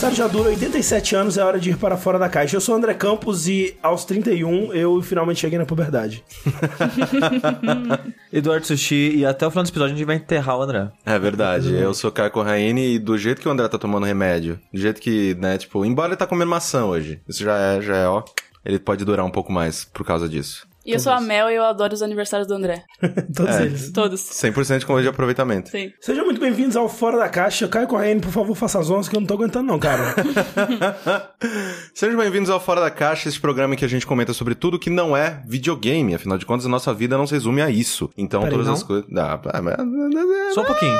aniversário já dura 87 anos, é hora de ir para fora da caixa. Eu sou o André Campos e aos 31 eu finalmente cheguei na puberdade. Eduardo Sushi, e até o final desse episódio a gente vai enterrar o André. É verdade. Eu sou Caio Corraine e do jeito que o André tá tomando remédio, do jeito que, né, tipo, embora ele tá comendo maçã hoje, isso já é, já é, ó, ele pode durar um pouco mais por causa disso. E eu sou a Mel e eu adoro os aniversários do André. Todos É. eles. Todos. 100% de convite de aproveitamento. Sim. Sejam muito bem-vindos ao Fora da Caixa. Caio Correia, por favor, faça as ondas que eu não tô aguentando não, cara. Sejam bem-vindos ao Fora da Caixa, esse programa em que a gente comenta sobre tudo que não é videogame. Afinal de contas, a nossa vida não se resume a isso. Então, Peraí, todas não? as coisas. Dá, mas- Só um pouquinho.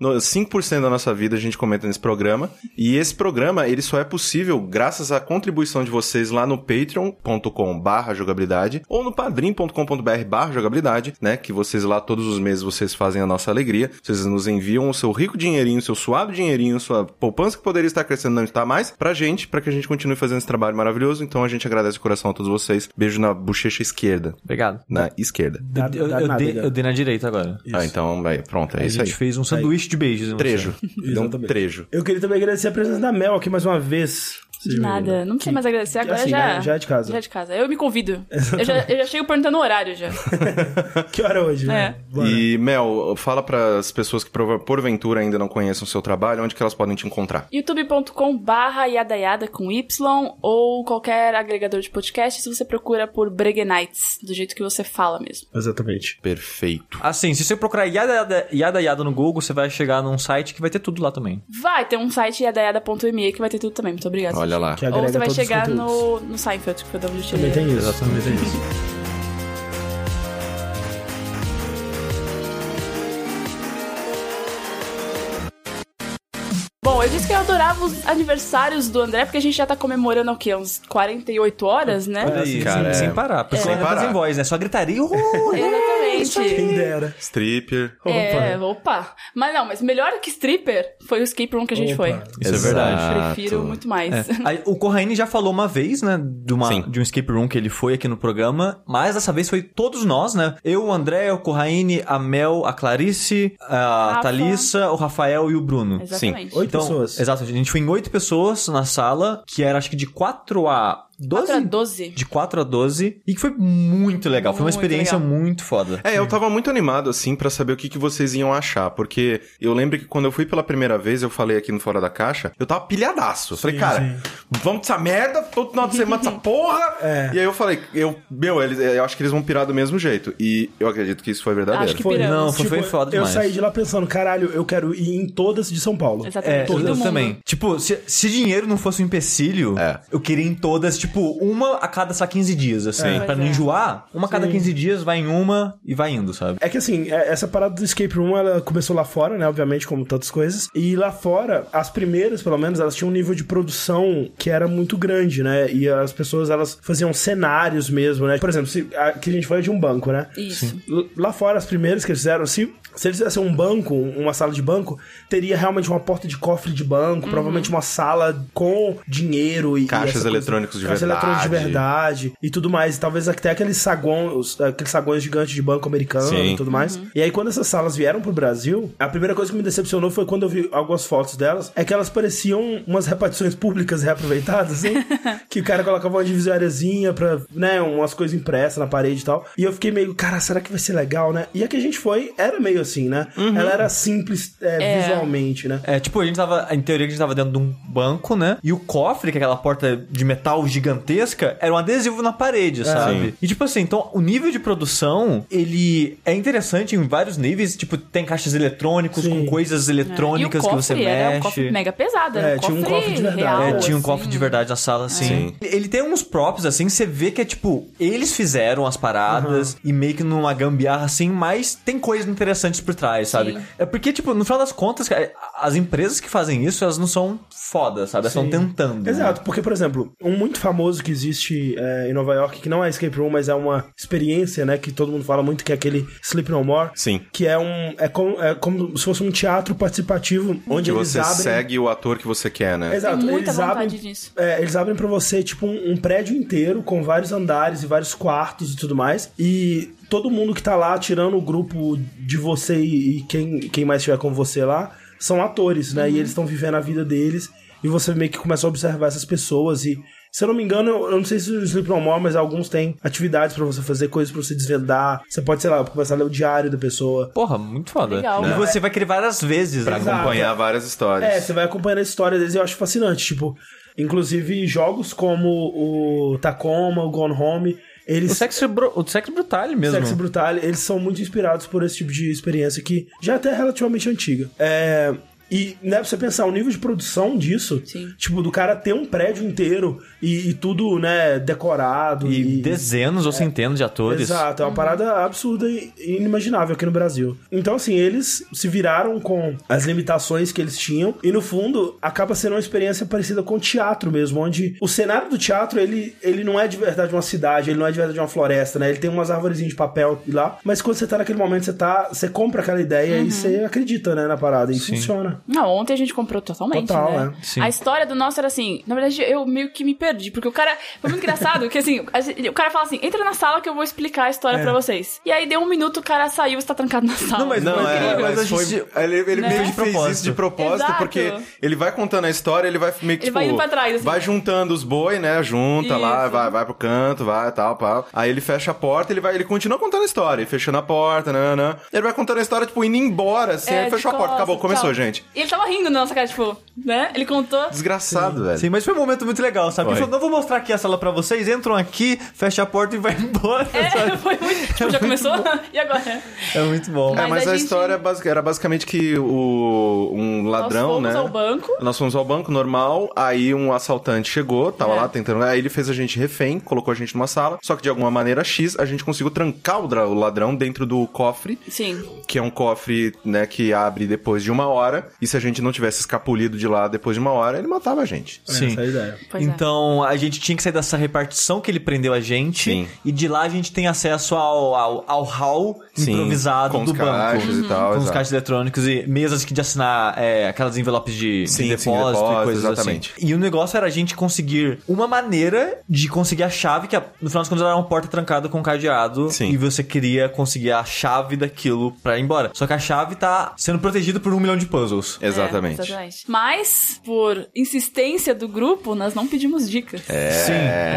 No- 5% da nossa vida a gente comenta nesse programa. E esse programa, ele só é possível graças à contribuição de vocês lá no patreon.com barra jogabilidade ou no padrim.com.br barra jogabilidade, né? Que vocês lá todos os meses vocês fazem a nossa alegria. Vocês nos enviam o seu rico dinheirinho, seu suave dinheirinho, sua poupança que poderia estar crescendo não está mais, pra gente, pra que a gente continue fazendo esse trabalho maravilhoso. Então a gente agradece de coração a todos vocês. Beijo na bochecha esquerda. Obrigado. Na esquerda. Eu, eu nada, dei, eu dei na direita agora. Ah, então, vai, pronto, é a isso gente aí. fez um sanduíche de beijos. Trejo. Deu um trejo. Eu queria também agradecer a presença da Mel aqui mais uma vez. De nada. Não precisa mais agradecer. Agora assim, já. né? Já é de casa. Já é de casa. Eu me convido. Eu já, eu já chego perguntando o horário já. Que hora é hoje, É. né? Bora. E, Mel, fala para as pessoas que porventura ainda não conheçem o seu trabalho, onde que elas podem te encontrar. youtube.com barra yadayada com Y ou qualquer agregador de podcast se você procura por Breguenites, do jeito que você fala mesmo. Exatamente. Perfeito. Assim, se você procurar Yada Yada, no Google, você vai chegar num site que vai ter tudo lá também. Vai ter um site yadayada.me que vai ter tudo também. Muito obrigada. Olha lá. Que Ou você vai chegar no, no Seinfeld, que foi onde eu Também tem isso. Exatamente. Também tem isso. Bom, eu disse que eu adorava os aniversários do André, porque a gente já tá comemorando o quê? Uns 48 horas, né? Olha aí, cara, sem, é. sem parar. Porque Sem sem parar. sem voz, né? Só gritaria. Uh, Exatamente. Quem dera. Stripper. É, opa. Mas não, mas melhor que stripper foi o escape room que a gente Opa. foi. Isso é Exato. verdade. Prefiro muito mais. É. Aí, o Corraine já falou uma vez, né, de, uma, Sim. de um escape room que ele foi aqui no programa, mas dessa vez foi todos nós, né? Eu, o André, o Corraine, a Mel, a Clarice, a Rafa. Thalissa, o Rafael e o Bruno. Exatamente. Oito Então, pessoas. Exato, a gente foi em oito pessoas na sala, que era acho que de 4 a 12. 4 a 12. De 4 a 12. E que foi muito legal. foi uma Muito experiência legal. muito foda. É, eu tava muito animado, assim, pra saber o que, que vocês iam achar, porque eu lembro que quando eu fui pela primeira vez, eu falei aqui no Fora da Caixa, eu tava pilhadaço. Eu falei, Sim, cara, sim. vamos dessa merda, todo final de semana dessa porra. É. E aí eu falei, eu, meu, eles, eu acho que eles vão pirar do mesmo jeito. E eu acredito que isso foi verdadeiro. Acho que Foi, piramos. não, foi- foi foda eu demais. saí de lá pensando, caralho, eu quero ir em todas de São Paulo. Exatamente. É, todo eu também. Tipo, se, se dinheiro não fosse um empecilho, É. eu queria ir em todas, tipo, uma a cada, sei lá, 15 dias, assim. É. Pra não é. enjoar, uma a cada Sim. 15 dias vai em uma e vai indo, sabe? É que assim, é- essa parada do escape room, ela começou lá fora, né? Obviamente, como tantas coisas. E lá fora, as primeiras, pelo menos, elas tinham um nível de produção que era muito grande, né? E as pessoas, elas faziam cenários mesmo, né? Por exemplo, se, a, que a gente foi de um banco, né? Isso. L- Lá fora, as primeiras que eles fizeram, se, se eles fizessem um banco, uma sala de banco, teria realmente uma porta de cofre de banco, Uhum. provavelmente uma sala com dinheiro e. Caixas e eletrônicos de caixas verdade. eletrônicos de verdade e tudo mais. E talvez até aqueles sagões, aqueles sagões gigantes de banco americano Sim. e tudo mais. Uhum. E aí, quando essas salas vieram pro Brasil, a primeira coisa que me decepcionou foi quando eu vi algumas fotos delas, é que elas pareciam umas repartições públicas reaproveitadas, assim, que o cara colocava uma divisóriazinha pra, né, umas coisas impressas na parede e tal. E eu fiquei meio, cara, será que vai ser legal, né? E a que a gente foi era meio assim, né? Ela era simples é, É. visualmente, né? É, tipo, a gente tava, em teoria, a gente tava dentro de um banco, né? E o cofre, que é aquela porta de metal gigantesca, era um adesivo na parede, sabe? Sim. E tipo assim, então, o nível de produção, ele é interessante em vários níveis. Tipo, tem caixas eletrônicos Sim. com coisas eletrônicas e o que você era mexe. um cofre mega pesado. Era É, um tinha um cofre de verdade. real, É, tinha um assim. cofre de verdade na sala, assim. Sim. Ele tem uns props, assim, você vê que é tipo, eles fizeram as paradas e meio que numa gambiarra, assim, mas tem coisas interessantes por trás, sabe? Sim. É porque, tipo, no final das contas, cara, as empresas que fazem isso, elas não são fodas, sabe? Elas estão tentando. né? Exato, porque, por exemplo, um muito famoso que existe é, em Nova York, que não é escape room, mas é uma experiência, né, que todo mundo fala muito, que é aquele Sleep No More. Sim. Que é um. É como, é como se fosse um teatro participativo onde Que você abrem. segue o ator que você quer, né? Exato, Tenho muita eles vontade abrem, disso. é, eles abrem pra você, tipo, um, um prédio inteiro com vários andares e vários quartos e tudo mais. E todo mundo que tá lá, tirando o grupo de você e, e quem, quem mais estiver com você lá, são atores, né? E eles estão vivendo a vida deles. e você meio que começa a observar essas pessoas e se eu não me engano, eu eu não sei se o Sleep No More, mas alguns têm atividades pra você fazer, coisas pra você desvendar. Você pode, sei lá, começar a ler o diário da pessoa. Porra, muito foda. Legal. E Não, você vai querer várias vezes, Pra né? Exato. acompanhar várias histórias. É, você vai acompanhando a história deles e eu acho fascinante. Tipo, inclusive jogos como o Tacoma, o Gone Home, eles. O sexo, o sexo brutal mesmo. Sexo Brutal, eles são muito inspirados por esse tipo de experiência que já é até relativamente antiga. É. E, né, pra você pensar, o nível de produção disso, Sim. tipo, do cara ter um prédio inteiro e, e tudo, né, decorado. E dezenas ou centenas de atores. Exato, é uma parada absurda e inimaginável aqui no Brasil. Então, assim, eles se viraram com as limitações que eles tinham e, no fundo, acaba sendo uma experiência parecida com o teatro mesmo, onde o cenário do teatro, ele, ele não é de verdade uma cidade, ele não é de verdade uma floresta, né? Ele tem umas árvorezinhas de papel lá, mas quando você tá naquele momento, você tá, você compra aquela ideia e você acredita, né, na parada e funciona. Não, ontem a gente comprou totalmente, Total, né? é. Sim. A história do nosso era assim, na verdade eu meio que me perdi, porque o cara, foi muito engraçado, que assim, gente- o cara fala assim, entra na sala que eu vou explicar a história pra vocês. E aí deu um minuto, o cara saiu e está trancado na sala. Não, mas Não, Foi é, incrível, mas a foi, gente- ele, ele Né? meio que fez isso de propósito, Exato. porque ele vai contando a história, ele vai meio que, Ele tipo, vai indo pra trás, assim. vai juntando os boi, né, junta lá, Isso. vai, vai pro canto, vai, tal, pau. Aí ele fecha a porta, ele vai, ele continua contando a história, fechando a porta, né, né. Ele vai contando a história, tipo, indo embora, assim, É, aí fechou a porta, acabou, começou, tchau. gente. E ele tava rindo na nossa cara, tipo, né? Ele contou. Desgraçado, velho. Sim, mas foi um momento muito legal, sabe? Ele Foi. falou, não vou mostrar aqui a sala pra vocês, entram aqui, fecha a porta e vai embora, É, sabe? foi muito. Tipo, já começou? e agora? É muito bom. É, Mas mas a a, gente- história é era basicamente que o, um ladrão, Nós fomos né? ao banco. Nós fomos ao banco normal, aí um assaltante chegou, tava É. lá tentando. Aí ele fez a gente refém, colocou a gente numa sala. Só que de alguma maneira X, a gente conseguiu trancar o ladrão dentro do cofre, Sim. que é um cofre, né, que abre depois de uma hora. E se a gente não tivesse escapulido de lá depois de uma hora, ele matava a gente. Sim. Essa é a ideia. Pois é. então, a gente tinha que sair dessa repartição que ele prendeu a gente. Sim. E de lá a gente tem acesso ao, ao, ao hall Sim, improvisado com do os banco. caixas e tal, Com os exato. caixas eletrônicos e mesas que de assinar é, aquelas envelopes de, de Sim, sim, depósito e depósito, coisas exatamente. assim. E o negócio era a gente conseguir uma maneira de conseguir a chave, que no final das contas era uma porta trancada com cadeado. Sim. E você queria conseguir a chave daquilo pra ir embora. Só que a chave tá sendo protegida por um milhão de puzzles. Exatamente. É, exatamente. Mas, por insistência do grupo, nós não pedimos dicas. É. Sim.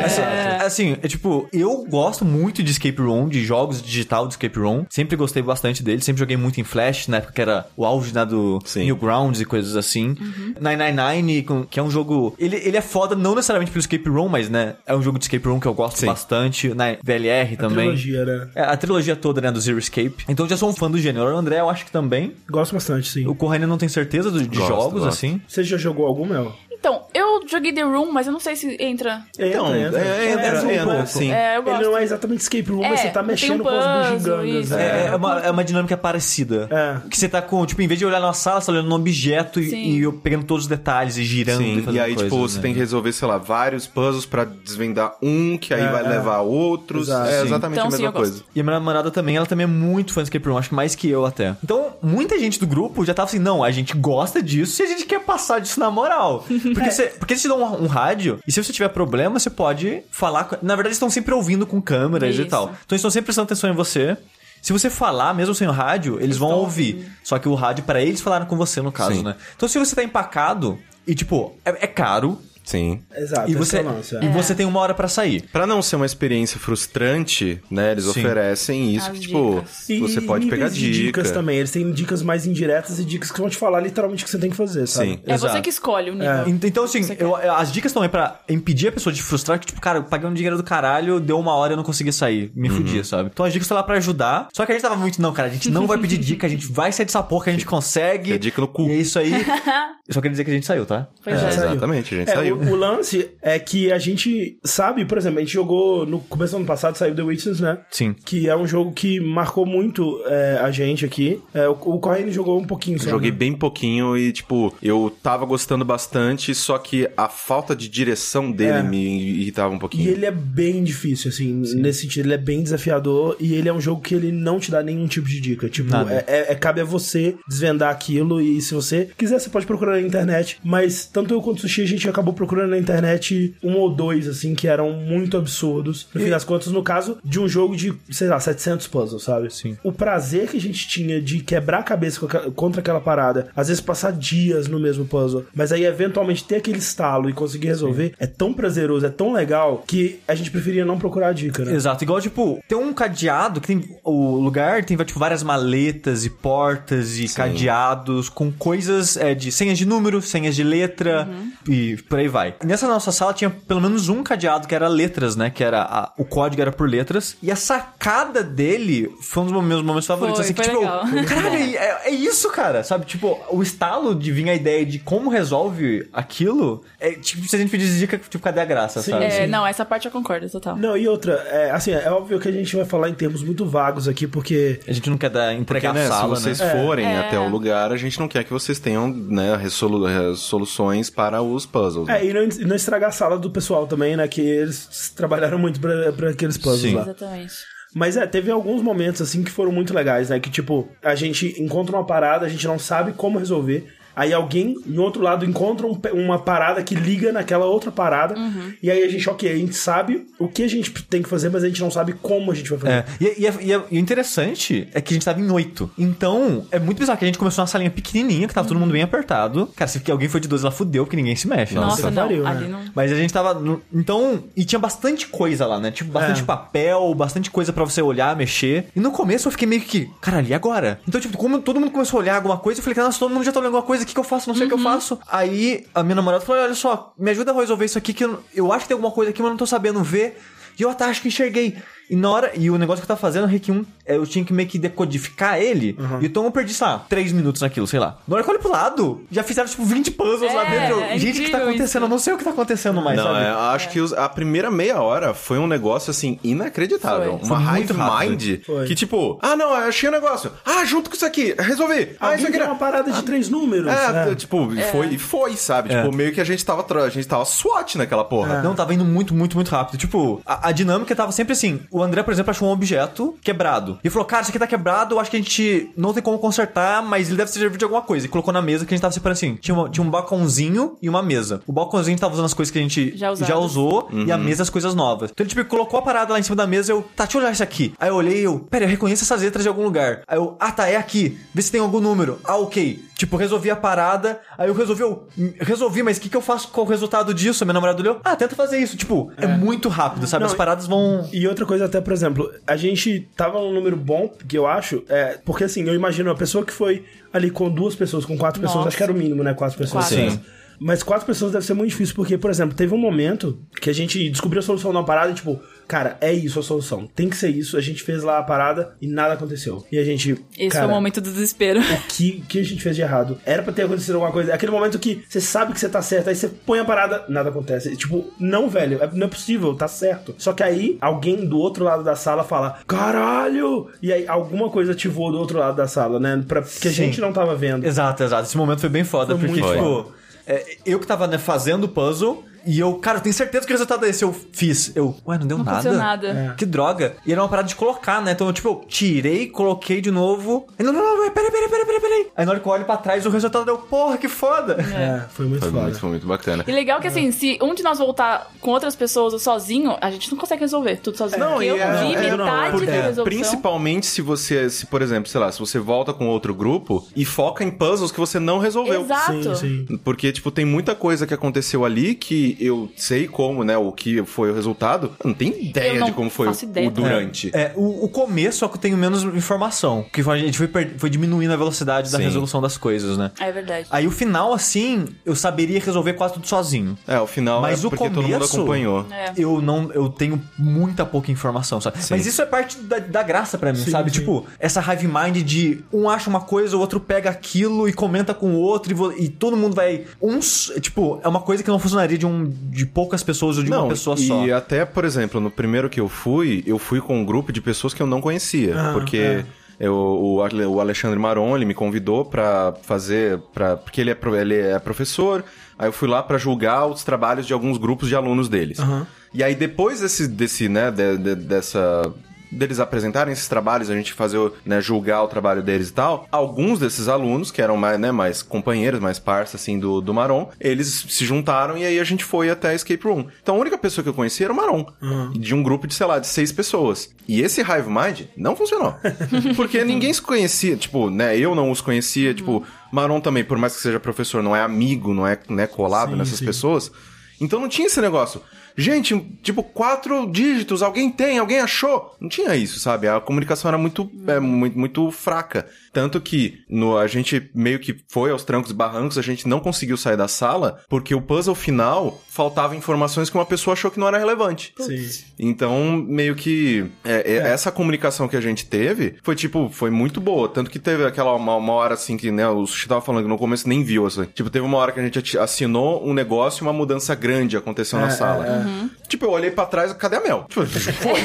Assim, assim, é tipo, eu gosto muito de escape room, de jogos digital de escape room. Sempre gostei bastante dele. Sempre joguei muito em Flash, na época que era o auge né, do Sim. Newgrounds e coisas assim. 999, com- que é um jogo... Ele, ele é foda não necessariamente pelo escape room, mas, né, é um jogo de escape room que eu gosto Sim. bastante. Na VLR também. Trilogia, né? É, a trilogia toda, né, do Zero Escape. Então eu já sou um fã do gênero. O André, eu acho que também. Gosto bastante, sim. O Corraine não tem certeza do- de Gosto, jogos, gosto. assim. Você já jogou algum, Mel? Então, eu joguei The Room, mas eu não sei se entra. Então, é, entra, um entra, pouco. sim. É, eu gosto. Ele não é exatamente escape room, É, mas você tá mexendo um com as puzzle, bugigangas. né? É, é uma, é uma dinâmica parecida. É. Que você tá com, tipo, em vez de olhar na sala, você tá olhando no objeto e, Sim. e eu pegando todos os detalhes e girando e Sim, fazendo e aí, coisas, tipo, né? você tem que resolver, sei lá, vários puzzles pra desvendar um, que aí É, vai é. levar a outros. Exato, é sim. exatamente Então, a sim, mesma gosto. coisa. E a minha namorada também, ela também é muito fã de escape room, acho que mais que eu até. Então, muita gente do grupo já tava assim, não, a gente gosta disso e a gente quer passar disso na moral. Porque, você, porque eles te dão um, um rádio, e se você tiver problema, você pode falar... com- Na verdade, eles estão sempre ouvindo com câmeras e Isso. tal. Então, eles estão sempre prestando atenção em você. Se você falar, mesmo sem o rádio, eles, vão estão ouvir. ouvindo. Só que o rádio, para eles falarem com você, no caso, Sim. né? Então, se você tá empacado, e tipo, é, é caro, Sim. Exato, e você, é lance, é. e você tem uma hora pra sair. Pra não ser uma experiência frustrante, né, eles Sim. oferecem isso As que, tipo, dicas. E você pode pegar de dica. dicas também. Eles têm dicas mais indiretas e dicas que vão te falar literalmente o que você tem que fazer, sabe? Sim. É Exato. você que escolhe o nível. Ent- Então, assim, eu- as dicas estão aí pra impedir a pessoa de frustrar, que, tipo, cara, eu paguei um dinheiro do caralho, deu uma hora e eu não consegui sair. Me Uhum. fudia, sabe? Então as dicas estão lá pra ajudar. Só que a gente tava muito, não, cara, a gente não vai pedir dica, a gente vai sair dessa porra que a gente consegue. É dica no cu. E é isso aí. Eu só queria dizer que a gente saiu, tá? Pois É, é. exatamente, a gente É, saiu. O, lance é que a gente sabe, por exemplo, a gente jogou no começo do ano passado, saiu The Witness, né? Sim. Que é um jogo que marcou muito é, a gente aqui. É, o, o Corrine jogou um pouquinho só. Joguei né? bem pouquinho e, tipo, eu tava gostando bastante, só que a falta de direção dele É. me irritava um E pouquinho. ele é bem difícil, assim, nesse sentido. Ele é bem desafiador e ele é um jogo que ele não te dá nenhum tipo de dica. Tipo, é, é- é- cabe a você desvendar aquilo e se você quiser, você pode procurar na internet. Mas tanto eu quanto o Sushi, a gente acabou procurando na internet um ou dois, assim, que eram muito absurdos. No fim das contas, no caso de um jogo de, sei lá, 700 puzzles, sabe? Sim. O prazer que a gente tinha de quebrar a cabeça contra aquela parada, às vezes passar dias no mesmo puzzle, mas aí eventualmente ter aquele estalo e conseguir resolver, é tão prazeroso, é tão legal, que a gente preferia não procurar a dica, né? Exato, igual, tipo, tem um cadeado que tem. O lugar tem, tipo, várias maletas e portas e cadeados com coisas é, de senhas de número, senhas de letra e por aí vai. Nessa nossa sala tinha pelo menos um cadeado que era letras, né? Que era. a- o código era por letras. E a sacada dele foi um dos meus momentos favoritos. Foi, assim, que, foi tipo, legal. caralho, é, é isso, cara. Sabe, tipo, o estalo de vir a ideia de como resolve aquilo. É tipo, se a gente pedisse dica, tipo, cadê a graça, Sim, sabe? É, não, essa parte eu concordo, total. Não, e outra, é, assim, é óbvio que a gente vai falar em termos muito vagos aqui, porque A gente não quer dar, Porque, entregar né, a sala, se vocês né? forem É. até o lugar, a gente não quer que vocês tenham né, resolu- eh, soluções para os puzzles. né? É, e não, e não estragar a sala do pessoal também, né? Que eles trabalharam muito pra, pra aqueles puzzles Sim. lá. Exatamente. Mas é, teve alguns momentos assim que foram muito legais, né? Que tipo, a gente encontra uma parada, a gente não sabe como resolver. Aí alguém, em outro lado, encontra um uma parada que liga naquela outra parada. E aí a gente, ok, a gente sabe o que a gente tem que fazer, mas a gente não sabe como a gente vai fazer. É, e, e, e- e o interessante é que a gente tava em oito. Então, é muito bizarro que a gente começou numa salinha pequenininha, que tava todo mundo bem apertado. Cara, se alguém foi de 12, ela fudeu, porque ninguém se mexe. né? Nossa, não, pariu, ali né? não. Mas a gente tava. no- então. E tinha bastante coisa lá, né? Tipo, bastante É. papel, bastante coisa pra você olhar, mexer. E no começo eu fiquei meio que. Caralho, e agora? Então, tipo, como todo mundo começou a olhar alguma coisa, eu falei, nossa, todo mundo já tá olhando alguma coisa, o que, que eu faço? Não sei o que eu faço. Aí a minha namorada falou: olha só, me ajuda a resolver isso aqui, que eu, eu acho que tem alguma coisa aqui, mas eu não tô sabendo ver. E eu até acho que enxerguei. E na hora. E o negócio que eu tava fazendo, Reiki 1, é, eu tinha que meio que decodificar ele. E então eu perdi, sei lá, 3 minutos naquilo, sei lá. Na hora que eu olho pro lado, já fizeram, tipo, 20 puzzles lá É, dentro. é Gente, o que tá acontecendo? isso. Eu não sei o que tá acontecendo mais, Não, sabe? é, acho que os- a primeira meia hora foi um negócio, assim, inacreditável. Foi. Uma Foi rápido. mind Foi. que, tipo, ah, não, eu achei um negócio. Ah, junto com isso aqui, resolvi. Ah, Alguém isso aqui era... uma parada de três números. É, né? tipo, foi e foi, sabe? É. Tipo, meio que a gente tava, a gente tava SWAT naquela porra. Não, tava indo muito, muito, muito rápido. Tipo, a, a dinâmica tava sempre assim. O André, por exemplo, achou um objeto quebrado. E falou, cara, isso aqui tá quebrado, acho que a gente não tem como consertar, mas ele deve servir de alguma coisa. E colocou na mesa que a gente tava separando assim. Tinha, uma- tinha um balcãozinho e uma mesa. O balcãozinho a gente tava usando as coisas que a gente Já já, usou e a mesa as coisas novas. Então ele, tipo, colocou a parada lá em cima da mesa eu, tá, deixa eu olhar isso aqui. Aí eu olhei e eu, pera, eu reconheço essas letras de algum lugar. Aí eu, ah, tá, é aqui. Vê se tem algum número. Ah, ok. Tipo, resolvi a parada. Aí eu resolvi, eu "Hum, resolvi, mas o que, que eu faço com o resultado disso? A minha namorada olhou, ah, tenta fazer isso. Tipo, é, muito rápido, sabe? Não, As paradas vão. E outra coisa, até, por exemplo, a gente tava num número bom, que eu acho, é, porque assim, eu imagino a pessoa que foi ali com duas pessoas, com quatro pessoas, Nossa. acho que era o mínimo, né? Quatro pessoas. Quatro. Sim. Mas quatro pessoas deve ser muito difícil, porque, por exemplo, teve um momento que a gente descobriu a solução de uma parada e, tipo, cara, é isso a solução. Tem que ser isso. A gente fez lá a parada e nada aconteceu. E a gente. Esse cara, foi o momento do desespero. o que, que a gente fez de errado? Era pra ter acontecido alguma coisa. É aquele momento que você sabe que você tá certo, aí você põe a parada, nada acontece. Tipo, não, velho, é- não é possível, tá certo. Só que aí, alguém do outro lado da sala fala, caralho! E aí, alguma coisa ativou do outro lado da sala, né? Pra, que a gente não tava vendo. Exato, exato. Esse momento foi bem foda, Foi porque, muito tipo, é, eu que tava né, fazendo o puzzle. E eu, cara, eu tenho certeza que o resultado é esse. Eu fiz. Eu, ué, não deu Não nada. aconteceu nada. É. Que droga. E era uma parada de colocar, né? Então, eu, tipo, eu tirei, coloquei de novo. E não, não, não, peraí, peraí, peraí, peraí, peraí. Aí na hora que eu olho pra trás, o resultado deu, porra, que foda. É, foi muito Foi foda. muito, foi muito bacana. E legal que assim, se um de nós voltar com outras pessoas ou sozinho, a gente não consegue resolver tudo sozinho. Não, Porque e eu é- vi é- metade Porque, da resolução. Principalmente se você, se por exemplo, sei lá, se você volta com outro grupo e foca em puzzles que você não resolveu. Exato. Sim, sim. Porque, tipo, tem muita coisa que aconteceu ali que eu sei como, né, o que foi o resultado. Eu não tenho ideia não de como foi o, o durante. É, o, o começo só que eu tenho menos informação. Porque a gente foi, per- foi diminuindo a velocidade da Sim. resolução das coisas, né? É verdade. Aí o final, assim, eu saberia resolver quase tudo sozinho. É, o final Mas é o porque todo mundo começo- acompanhou. É. Eu não, eu tenho muita pouca informação, sabe? Mas isso é parte da, da graça pra mim, Sim, sabe? sim. Tipo, essa hive mind de um acha uma coisa, o outro pega aquilo e comenta com o outro e, vo- e todo mundo vai. Uns, tipo, é uma coisa que não funcionaria de um de poucas pessoas ou de uma pessoa e só. até, por exemplo, no primeiro que eu fui, eu fui com um grupo de pessoas que eu não conhecia. Ah, porque é. eu- o, Ale- o Alexandre Maron, ele me convidou pra fazer... Pra, porque ele é, ele é professor, aí eu fui lá pra julgar os trabalhos de alguns grupos de alunos deles. Aham. E aí, depois desse, desse né, de- de- dessa... deles apresentarem esses trabalhos, a gente fazer, né, julgar o trabalho deles e tal, alguns desses alunos, que eram mais, né, mais companheiros, mais parça, assim, do, do Maron, eles se juntaram e aí a gente foi até a Escape Room. Então a única pessoa que eu conhecia era o Maron, de um grupo de, sei lá, de seis pessoas. E esse Hive Mind não funcionou. Porque ninguém se conhecia, tipo, né, eu não os conhecia, tipo, Maron também, por mais que seja professor, não é amigo, não é, né, colado Sim, nessas sim. pessoas. Então não tinha esse negócio. Gente, tipo, quatro dígitos, alguém tem, alguém achou. Não tinha isso, sabe? A comunicação era muito, é, muito, muito fraca. Tanto que no, a gente meio que foi aos trancos e barrancos, a gente não conseguiu sair da sala, porque o puzzle final faltava informações que uma pessoa achou que não era relevante. Sim. Então, meio que é, é, essa comunicação que a gente teve foi tipo, foi muito boa. Tanto que teve aquela uma, uma hora assim que, né, o Sushi tava falando que no começo nem viu, assim. Tipo, teve uma hora que a gente assinou um negócio e uma mudança grande aconteceu na É, sala. É, Tipo, eu olhei pra trás, cadê a Mel? Tipo, foi.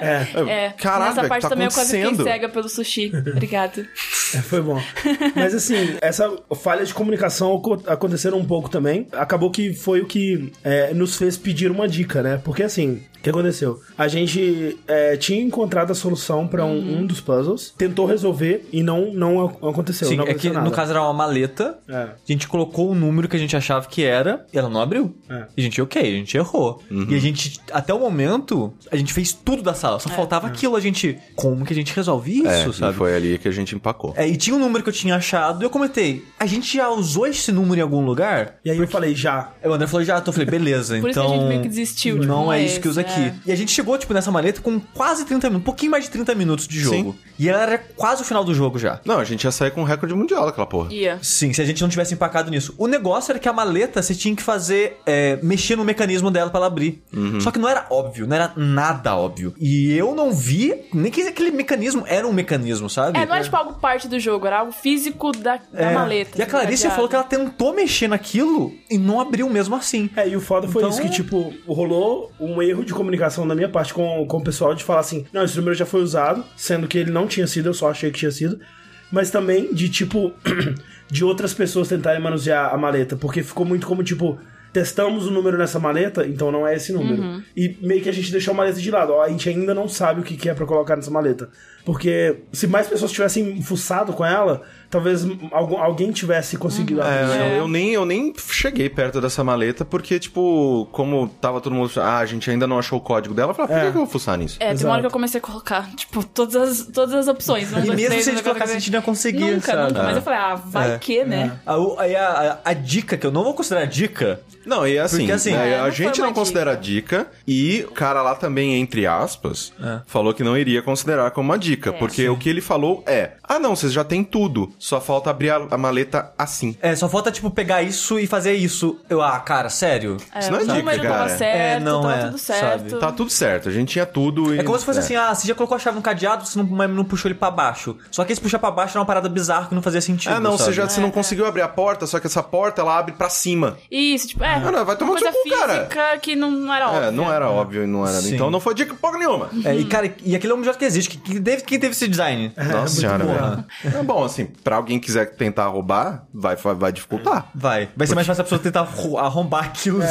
É, Caraca, nessa velho, parte tá também eu quase fiquei cega pelo sushi. Obrigado. É, foi bom. Mas assim, essa falha de comunicação aconteceram um pouco também. Acabou que foi o que é, nos fez pedir uma dica, né? Porque assim, o que aconteceu? A gente é, tinha encontrado a solução pra um, um dos puzzles, tentou resolver e não, não ac- aconteceu. Sim, não é que aconteceu no nada. caso era uma maleta. É. A gente colocou o número que a gente achava que era e ela não abriu. É. E a gente, ok, a gente errou. E a gente, até o momento, a gente fez tudo da sala. Só faltava aquilo. A gente, como que a gente resolve isso, É, e sabe? foi ali que a gente empacou. É, e tinha um número que eu tinha achado e eu comentei, a gente já usou esse número em algum lugar? E aí eu falei, já. O André falou, já, então eu falei, beleza, Por isso que então... a gente meio que desistiu, tipo, Não não é é isso que usa esse, aqui. é. E a gente chegou, tipo, nessa maleta com quase 30 minutos, um pouquinho mais de 30 minutos de jogo. E ela era quase o final do jogo já. Não, a gente ia sair com um recorde mundial daquela porra. Ia. Sim, se a gente não tivesse empacado nisso. O negócio era que a maleta você tinha que fazer, é, mexer no mecanismo dela pra ela abrir. Uhum. Só que não era óbvio, não era nada óbvio. E eu não vi nem que aquele mecanismo era um mecanismo, sabe? É, não era tipo algo parte do jogo, era algo físico da, da É. maleta. E a Clarice encadeado. falou que ela tentou mexer naquilo e não abriu mesmo assim. É, e o foda foi Então- isso, que, tipo, rolou um erro de comunicação da minha parte com, com o pessoal de falar assim, não, esse número já foi usado, sendo que ele não tinha sido, eu só achei que tinha sido. Mas também de, tipo, de outras pessoas tentarem manusear a maleta, porque ficou muito como, tipo, testamos o número nessa maleta, então não é esse número. E meio que a gente deixou a maleta de lado, ó, a gente ainda não sabe o que que é pra colocar nessa maleta. Porque se mais pessoas tivessem fuçado com ela, talvez algum, alguém tivesse conseguido abrir. É, eu, eu nem, eu nem cheguei perto dessa maleta, porque, tipo, como tava todo mundo. Ah, a gente ainda não achou o código dela, eu falei, ah, por que, que eu vou fuçar nisso? É, tem uma hora que eu comecei a colocar, tipo, todas as, todas as opções. Um, E mesmo se a gente colocasse, a gente não conseguia, Nunca, sabe? nunca. Mas É. eu falei, ah, vai É. que, né? A, aí a, a, a dica, que eu não vou considerar dica, Não, e assim, Porque, assim, né, é, a não gente não considera dica e o cara lá também, entre aspas, É. falou que não iria considerar como uma dica, porque o que ele falou é: ah, não, vocês já têm tudo, só falta abrir a, a maleta assim. é, só falta, tipo, pegar isso e fazer isso. Eu, ah, cara, sério? É, Isso não é dica, número cara. tava certo, É, não tava é, tudo certo. sabe? Tá tudo certo, a gente tinha tudo e. É como se fosse assim, ah, você já colocou a chave no cadeado, você não, mas não puxou ele pra baixo. Só que esse puxar pra baixo era uma parada bizarra que não fazia sentido, Ah, não, você sabe? já você não conseguiu abrir a porta, só que essa porta ela abre pra cima. Isso, tipo, é. não, vai tomar coisa seu cu, cara. que não, não era óbvia. É, não era óbvio e não era. Sim. Então não foi dica porra nenhuma. É, e, cara, e aquele é o melhor que existe. Que, que quem teve esse design? Nossa senhora, bom, velho. É bom, assim, pra alguém quiser tentar roubar, vai, vai dificultar. Vai. Vai ser mais fácil a pessoa tentar ro- arrombar aquilo.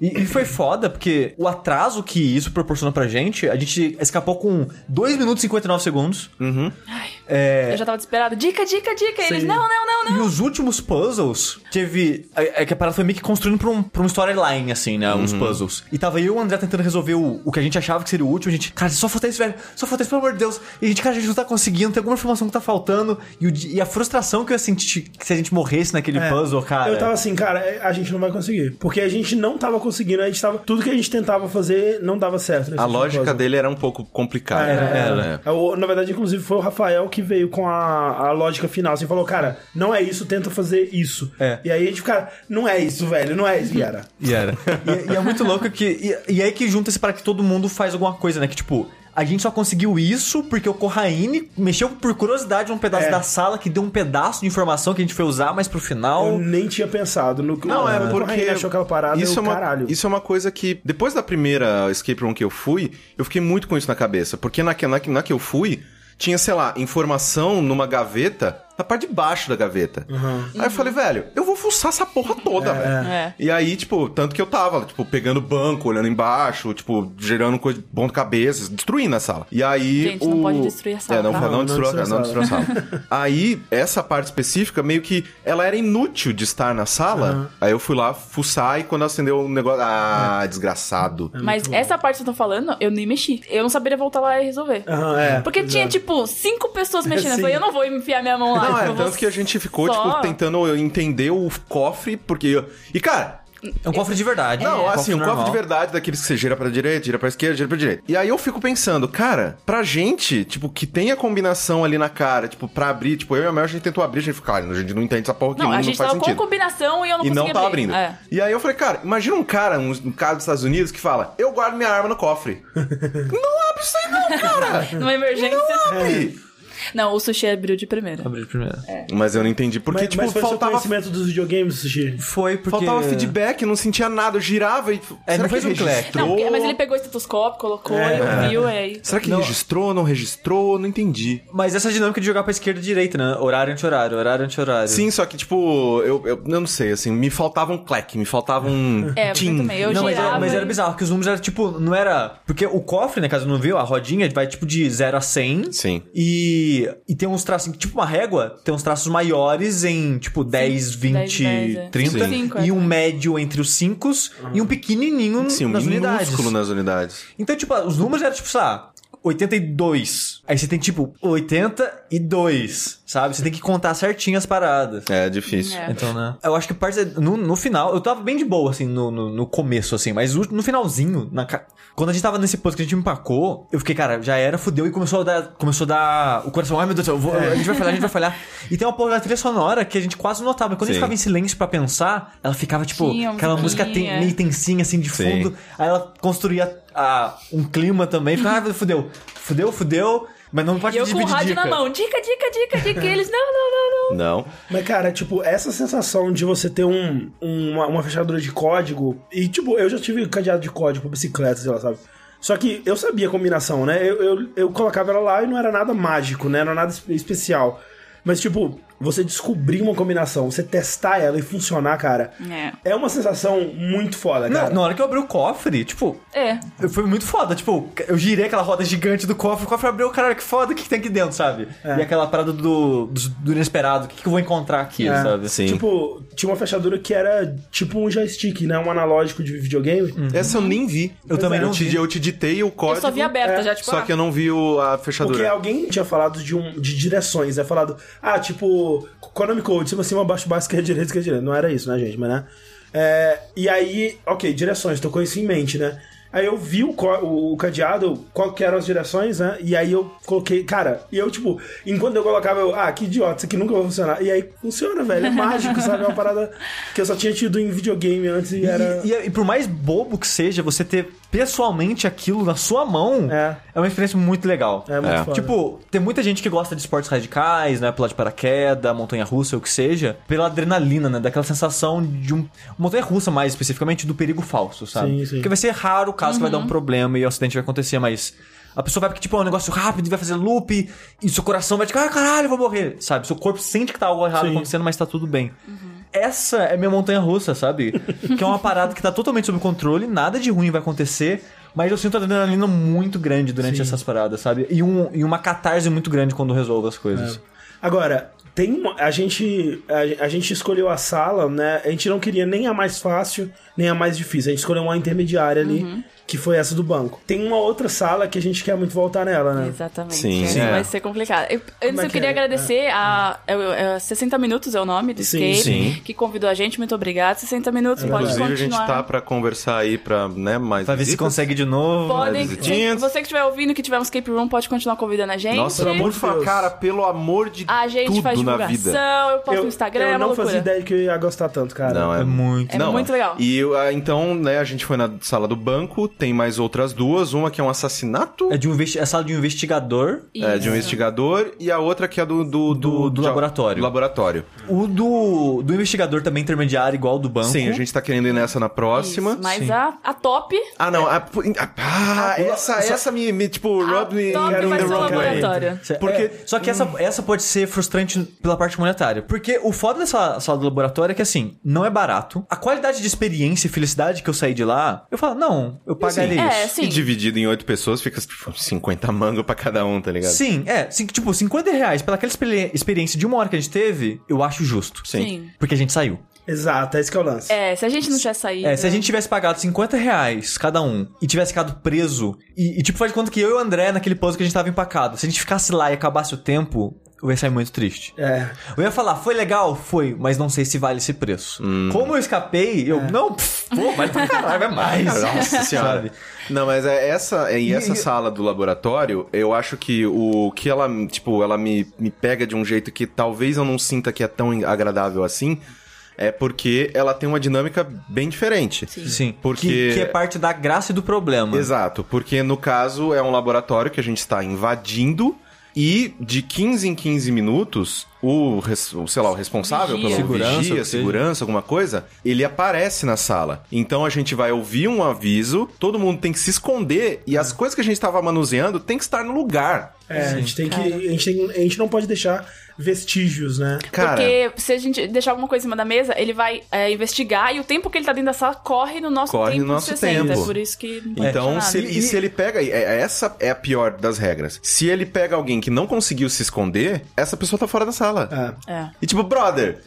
E, e foi foda, porque o atraso que isso proporciona pra gente, a gente escapou com 2 minutos e 59 segundos. Eu já tava desesperado. Dica, dica, dica. Eles, não, não, não, não. E os últimos puzzles, teve. É é que a parada foi meio que construindo pra, um, pra uma storyline, assim, né? Os puzzles. E tava eu e o André tentando resolver o, o que a gente achava que seria o último. A gente, cara, só falta isso, velho. Só falta isso, pelo amor de Deus. E a gente, cara, a gente não tá conseguindo, tem alguma informação que tá faltando. E, o e a frustração que eu ia sentir que se a gente morresse naquele É. puzzle, cara. Eu tava assim, cara, a gente não vai conseguir. Porque a gente não tava conseguindo, a gente tava. Tudo que a gente tentava fazer não dava certo. A lógica puzzle. dele era um pouco complicada. Era, né? era. É, o- Na verdade, inclusive, foi o Rafael que veio com a, a lógica final. Assim, falou, cara, não é isso, tenta fazer isso. É. E aí a gente fica, não é isso, velho, não é isso. E era. E era. e, e é muito louco que. E, e aí que junta-se para que todo mundo faz alguma coisa, né? Que tipo. A gente só conseguiu isso porque o Corraine mexeu por curiosidade num pedaço É. da sala que deu um pedaço de informação que a gente foi usar, mas pro final. Eu nem tinha pensado no que Não, é porque. Achou aquela parada, isso, eu, é uma, caralho. isso é uma coisa que. Depois da primeira escape room que eu fui, eu fiquei muito com isso na cabeça. Porque na, na, que- na que eu fui, tinha, sei lá, informação numa gaveta. Na parte de baixo da gaveta. Aí eu falei, velho, eu vou fuçar essa porra toda, velho. É. E aí, tipo, tanto que eu tava, tipo, pegando banco, olhando embaixo, tipo, gerando coisa de ponta cabeça, destruindo a sala. E aí. Gente, o... não pode destruir a sala, É, não, tá? não, Não, destrua, não não destrua a a sala. aí, essa parte específica, meio que ela era inútil de estar na sala. Aí eu fui lá fuçar e quando acendeu o negócio. Ah, desgraçado. Mas essa parte que eu tô falando, eu nem mexi. Eu não saberia voltar lá e resolver. Aham, é. Porque tinha, Exato. tipo, cinco pessoas mexendo. Eu Sim. falei, eu não vou enfiar minha mão lá. Não, é, tanto que a gente ficou, só- tipo, tentando entender o cofre, porque. E, cara, É um cofre de verdade. Não, é assim, um cofre normal. de verdade daqueles que você gira pra direita, gira pra esquerda, gira pra direita. E aí eu fico pensando, cara, pra gente, tipo, que tem a combinação ali na cara, tipo, pra abrir, tipo, eu e a Mel, a gente tentou abrir, a gente ficou, cara, a gente não entende essa porra aqui, Não, não, a não gente faz tava com sentido. combinação e eu não E não tava abrir. abrindo. É. E aí eu falei, cara, imagina um cara, um, um cara dos Estados Unidos que fala, eu guardo minha arma no cofre. não abre isso aí não, cara! Numa emergência. Não abre! Não, o sushi abriu de primeira. Abrir primeiro. Mas eu não entendi, porque, mas, tipo, mas foi seu faltava conhecimento dos videogames, Sushi? Foi porque... Faltava feedback, não sentia nada, eu girava e. É, será não fez que um clique. registrou? Não, mas ele pegou o estetoscópio, colocou É. e ouviu, e aí. Será que registrou, não registrou? Não entendi. Mas essa dinâmica de jogar pra esquerda e direita, né? Horário anti-horário, horário anti-horário. Sim, só que, tipo, eu, eu, eu não sei, assim, me faltava um clack, me faltava um. É, tim. eu também. Eu não, mas girava era, mas era bizarro, porque os números eram tipo, não era. Porque o cofre, né, caso não viu, a rodinha vai tipo de 0 a 100. Sim. E, e tem uns traços, tipo uma régua, tem uns traços maiores em tipo 10, 20, 10, é. 30. Sim. E um médio entre os 5 e um pequenininho Sim, um nas unidades. minúsculo nas unidades. Então, tipo, os números eram tipo, sei lá, 82. Aí você tem tipo 82, sabe? Você tem que contar certinho as paradas. É difícil. É. Então, né? Eu acho que parte no, no final, eu tava bem de boa, assim, no, no, no começo, assim, mas no, finalzinho, na quando a gente tava nesse posto que a gente empacou, eu fiquei, cara, já era, fudeu, e começou a dar, começou a dar o coração, ai meu Deus do céu, vou- a gente vai falhar, a gente vai falhar. E tem uma porra da trilha sonora que a gente quase notava, quando a gente Sim. ficava em silêncio pra pensar, ela ficava, tipo, uma aquela música ten- é. meio tensinha, assim, de Sim. fundo, aí ela construía ah, um clima também, ficava, ah, fudeu, fudeu, fudeu, mas não pode E eu com o rádio dica. na mão. Dica, dica, dica, dica. E eles, não, não, não, não. Não. Mas, cara, tipo, essa sensação de você ter um, uma, uma fechadura de código. E, tipo, eu já tive cadeado de código pra bicicleta, sei lá, sabe? Só que eu sabia a combinação, né? Eu, eu, eu colocava ela lá e não era nada mágico, né? Não era nada espe- especial. Mas, tipo, você descobrir uma combinação, você testar ela e funcionar, cara, É. é uma sensação muito foda, Não, cara. na hora que eu abri o cofre, tipo, É. Foi muito foda, tipo, eu girei aquela roda gigante do cofre, o cofre abriu, caralho, que foda, o que, que tem aqui dentro, sabe? E aquela parada do, do, do inesperado, o que, que eu vou encontrar aqui, É. sabe? Sim. Tipo, tinha uma fechadura que era tipo um joystick, né? Um analógico de videogame. Essa eu nem vi. Eu também eu não te, vi. Eu te ditei o código. Eu só vi aberta é, já, tipo, Só ah, que eu não vi o, a Porque fechadura. alguém tinha falado de, um, de direções, né? Falado, ah, tipo, Konami Code, cima, cima, baixo, baixo, esquerda, direita, esquerda, direita. Não era isso, né, gente? Mas, né? É, e aí, ok, direções, tô com isso em mente, né? Aí eu vi o, co- o cadeado, qual que eram as direções, né? E aí eu coloquei, cara, e eu, tipo, enquanto eu colocava, eu, ah, que idiota, isso aqui nunca vai funcionar. E aí funciona, velho, é mágico, sabe? É uma parada que eu só tinha tido em videogame antes e era. E, e- e por mais bobo que seja, você ter pessoalmente aquilo na sua mão É. é, uma experiência muito legal. É muito É. foda. Tipo, tem muita gente que gosta de esportes radicais, né? Pular de paraquedas, montanha-russa, o que seja, pela adrenalina, né? Daquela sensação de um. Montanha-russa, mais especificamente, do perigo falso, sabe? Sim, sim. Porque vai ser raro o caso que vai dar um problema e o acidente vai acontecer, mas. A pessoa vai porque, tipo, é um negócio rápido e vai fazer loop, e seu coração vai ficar, ah, caralho, eu vou morrer, sabe? Seu corpo sente que tá algo errado Sim. acontecendo, mas tá tudo bem. Essa é minha montanha russa, sabe? que é uma parada que tá totalmente sob controle, nada de ruim vai acontecer, mas eu sinto adrenalina muito grande durante Sim. essas paradas, sabe? E, um, e uma catarse muito grande quando resolvo as coisas. Agora, tem uma, a gente a, a gente escolheu a sala, né? A gente não queria nem a mais fácil, nem a mais difícil. A gente escolheu uma intermediária ali, que foi essa do banco. Tem uma outra sala que a gente quer muito voltar nela, né? Exatamente. Sim. Essa Sim. Vai É. ser complicado. Eu, antes é eu que queria é? agradecer a, é, é 60 Minutos é o nome do Sim, Escape, sim. que convidou a gente. Muito obrigado. 60 Minutos, pode Inclusive, a continuar. gente tá pra conversar aí pra, né, mais Pra ver se consegue de novo. Podem, visitinhas. você que estiver ouvindo, que tiver um escape room, pode continuar convidando a gente. Nossa, Pelo amor de Deus. cara, pelo amor de a gente tudo faz na divulgação, vida. eu posto no Instagram, é eu uma não loucura. fazia ideia que eu ia gostar tanto, cara. Não, é, É muito. É muito legal. E ah, então, né, a gente foi na sala do banco, tem mais outras duas. Uma que é um assassinato É de um é a sala de um investigador. é, de um Isso. investigador e a outra que é do... Do, Do- do de- laboratório. do laboratório. O do, do investigador também intermediário, igual do banco. Sim, a gente tá querendo ir nessa na próxima. Isso, mas Sim. a, a top, Ah, não. a- ah, essa, essa me, me, tipo, a rub me in the wrong way. laboratório. Porque- É, só que essa, essa pode ser frustrante pela parte monetária. Porque o foda dessa sala do laboratório é que, assim, não é barato. A qualidade de experiência e felicidade que eu saí de lá, eu falo, não, eu pagaria É, isso. sim. E dividido em oito pessoas, fica tipo 50 mangos pra cada um, tá ligado? Sim, é. Sim, tipo, 50 reais pela aquela experi- experiência de uma hora que a gente teve, eu acho justo. Sim. Porque a gente saiu. Exato, é esse que é o lance. É, se a gente não tivesse saído. É, se a gente tivesse pagado 50 reais cada um e tivesse ficado preso, e, e, tipo, faz de conta que eu e o André, naquele posto que a gente tava empacado, se a gente ficasse lá e acabasse o tempo, eu ia sair muito triste. É. Eu ia falar, foi legal? Foi, mas não sei se vale esse preço. Hum. Como eu escapei, eu, não, pff, pô, vale pra caralho, é mais. Nossa senhora. Sabe? Não, mas é essa, é, e essa e- sala do laboratório, eu acho que o que ela, tipo, ela me, me pega de um jeito que talvez eu não sinta que é tão agradável assim, é porque ela tem uma dinâmica bem diferente. Sim, Porque- que, que é parte da graça e do problema. Exato, porque no caso é um laboratório que a gente está invadindo e de 15 em 15 minutos o, sei lá, o responsável Vigia. pelo Segurança, vigia, segurança, alguma coisa, ele aparece na sala. Então a gente vai ouvir um aviso, todo mundo tem que se esconder e as coisas que a gente estava manuseando tem que estar no lugar. É, a gente tem que. A gente, tem- a gente não pode deixar vestígios, né? Cara, Porque se a gente deixar alguma coisa em cima da mesa, ele vai é, investigar e o tempo que ele tá dentro da sala corre no nosso Corre tempo no nosso 60. tempo. É por isso que Então, se ele, e se ele pega. é- Essa é a pior das regras. Se ele pega alguém que não conseguiu se esconder, essa pessoa tá fora da sala. É. É. E tipo, brother,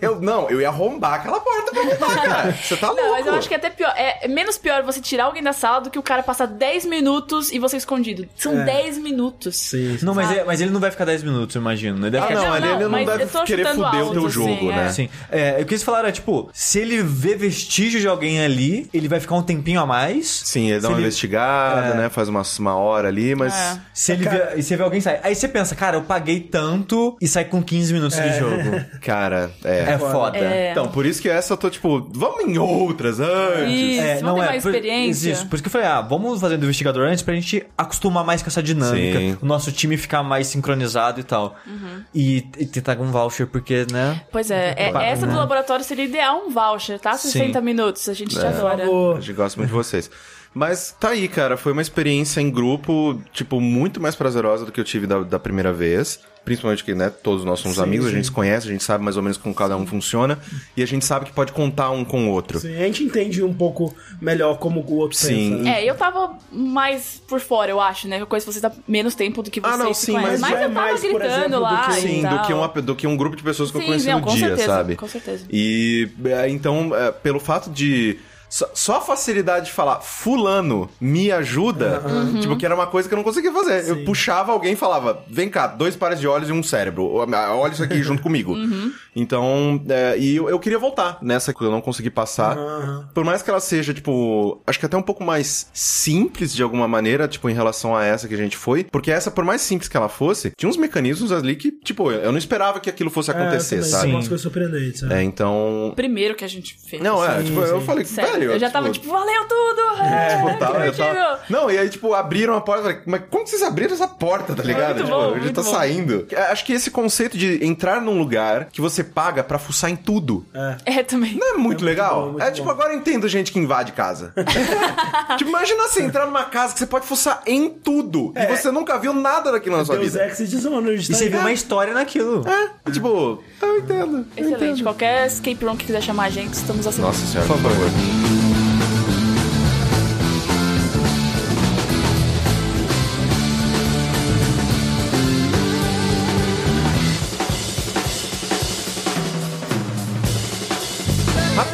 eu não, eu ia arrombar aquela porta pra voltar, cara. Você tá louco. Não, mas eu acho que é até pior. É menos pior você tirar alguém da sala do que o cara passar 10 minutos e você escondido. São É. 10 minutos. Sim. Não, mas, é- mas ele não vai ficar 10 minutos, eu imagino. Né? Deve Ah, ficar, não, Não, ele, não, ele não mas deve eu tô querer fuder o teu jogo, assim, né? é. Sim. É, o que eles falaram é, tipo, se ele vê vestígio de alguém ali, ele vai ficar um tempinho a mais. Sim, ele dá Se uma ele- investigada, É. né? Faz uma, uma hora ali, mas. É. Se ele Cara- vê, e você vê alguém sair. Aí você pensa, cara, eu paguei tanto e sai com 15 minutos de jogo. Cara, é. É foda. É. Então, por isso que essa eu tô tipo, vamos em outras antes. Isso, É, vamos não ter é. mais por, experiência. Isso, por isso que eu falei, ah, vamos fazer do investigador antes pra gente acostumar mais com essa dinâmica. Sim. O nosso time ficar mais sincronizado e tal. Uhum. E, e tentar um voucher, porque, né? Pois é, é essa do laboratório seria ideal um voucher, tá? 60 minutos, a gente te É. adora. Por A gente gosta muito de vocês. Mas tá aí, cara. Foi uma experiência em grupo, tipo, muito mais prazerosa do que eu tive da, da primeira vez. Principalmente que, né, todos nós somos Sim, amigos, a sim. gente se conhece, a gente sabe mais ou menos como cada um funciona. E a gente sabe que pode contar um com o outro. Sim, a gente entende um pouco melhor como o outro Sim. pensa. né? É, eu tava mais por fora, eu acho, né? Coisa que você tá menos tempo do que você Ah, não, sim, mas mas já é eu tava mais, gritando exemplo, do lá que- e Sim, do que, uma, do que um grupo de pessoas que eu conheci não, no dia, certeza, sabe? com certeza. E é, então, é, pelo fato de. Só, só a facilidade de falar fulano me ajuda, Uhum. tipo, que era uma coisa que eu não conseguia fazer. Eu puxava alguém e falava, vem cá, dois pares de olhos e um cérebro. Olha isso aqui junto comigo. Uhum. Então, é, e eu, eu queria voltar nessa que eu não consegui passar. Aham. Por mais que ela seja, tipo, acho que até um pouco mais simples de alguma maneira, tipo, em relação a essa que a gente foi. Porque essa, por mais simples que ela fosse, tinha uns mecanismos ali que, tipo, eu não esperava que aquilo fosse acontecer, é, também, sabe? Tem umas coisas surpreendentes. né? É, então. Primeiro que a gente fez. Não, é, Sim, tipo, eu sim. falei, Sério, velho. Eu já tava tipo, valeu tudo! É, tipo, tava- eu divertido. tava- Não, e aí, tipo, abriram a porta. eu Falei, mas como vocês abriram essa porta, tá ligado? muito tipo, bom, muito tá bom. saindo. Acho que esse conceito de entrar num lugar que você paga pra fuçar em tudo. É. É, também. Não é muito legal? bom, muito é tipo, bom. agora eu entendo gente que invade casa. tipo, imagina você entrar numa casa que você pode fuçar em tudo. E você nunca viu nada daquilo na sua Deus vida. Ex e. E tá você viu uma história naquilo. É, tipo, eu entendo. eu Excelente. entendo. Qualquer escape room que quiser chamar a gente, estamos aceitando. Nossa senhora, por favor.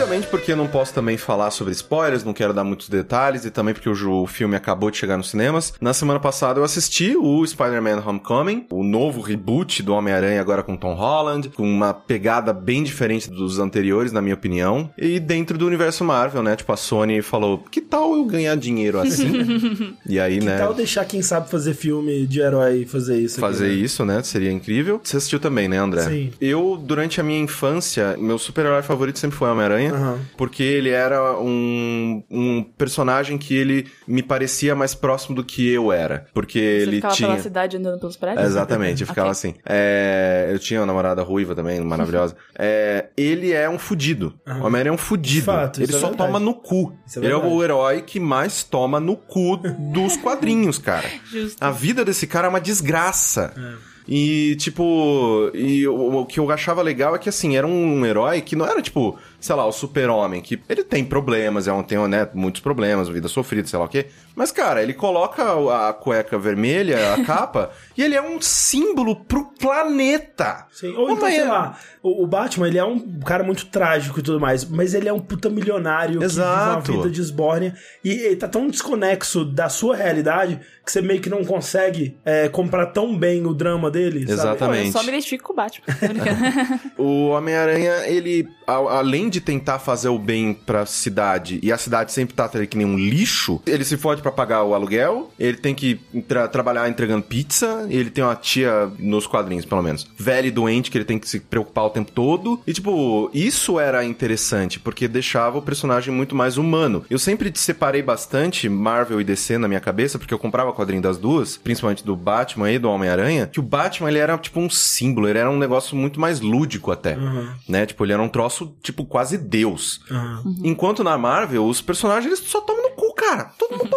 Rapidamente, porque eu não posso também falar sobre spoilers, não quero dar muitos detalhes, e também porque o filme acabou de chegar nos cinemas. Na semana passada eu assisti o Spider-Man Homecoming, o novo reboot do Homem-Aranha agora com Tom Holland, com uma pegada bem diferente dos anteriores, na minha opinião. E dentro do universo Marvel, né? Tipo, a Sony falou: que tal eu ganhar dinheiro assim? e aí, né? Tal deixar quem sabe fazer filme de herói fazer isso. aqui, fazer né? isso, né? Seria incrível. Você assistiu também, né, André? Sim. Eu, durante a minha infância, meu super-herói favorito sempre foi o Homem-Aranha. Aham. Porque ele era um, um personagem que ele me parecia mais próximo do que eu era. Porque Você ele ficava tinha. pela cidade andando pelos prédios? Exatamente, eu ficava Ok. assim. É, eu tinha uma namorada ruiva também, maravilhosa. É, ele é um fudido. O Homem-Aranha é um fudido. Fato, ele é só verdade. toma no cu. Isso é ele é o herói que mais toma no cu dos quadrinhos, cara. Justo. A vida desse cara é uma desgraça. É. E, tipo, e o, o que eu achava legal é que, assim, era um herói que não era, tipo, sei lá, o super-homem, que ele tem problemas, é um, tem, né, muitos problemas, vida sofrida, sei lá o quê. Mas, cara, ele coloca a cueca vermelha, a capa, e ele é um símbolo pro planeta. Sim. Ou então, Homem- sei lá, o, o Batman, ele é um cara muito trágico e tudo mais, mas ele é um puta milionário Exato. que vive uma vida de esbórnia e ele tá tão desconexo da sua realidade que você meio que não consegue é, comprar tão bem o drama dele, sabe? Exatamente. Pô, eu só me identifico com o Batman. Brincando. O Homem-Aranha, ele, a- além de tentar fazer o bem pra cidade, e a cidade sempre tá que nem um lixo, ele se fode pra pagar o aluguel, ele tem que tra- trabalhar entregando pizza, ele tem uma tia, nos quadrinhos pelo menos, velha e doente, que ele tem que se preocupar o tempo todo. E, tipo, isso era interessante, porque deixava o personagem muito mais humano. Eu sempre separei bastante Marvel e DC na minha cabeça, porque eu comprava quadrinho das duas, principalmente do Batman e do Homem-Aranha, que o Batman, ele era, tipo, um símbolo, ele era um negócio muito mais lúdico até, né? Tipo, ele era um troço, tipo, quase Deus. Aham. Enquanto na Marvel, os personagens, eles só tomam no cu, cara. Todo mundo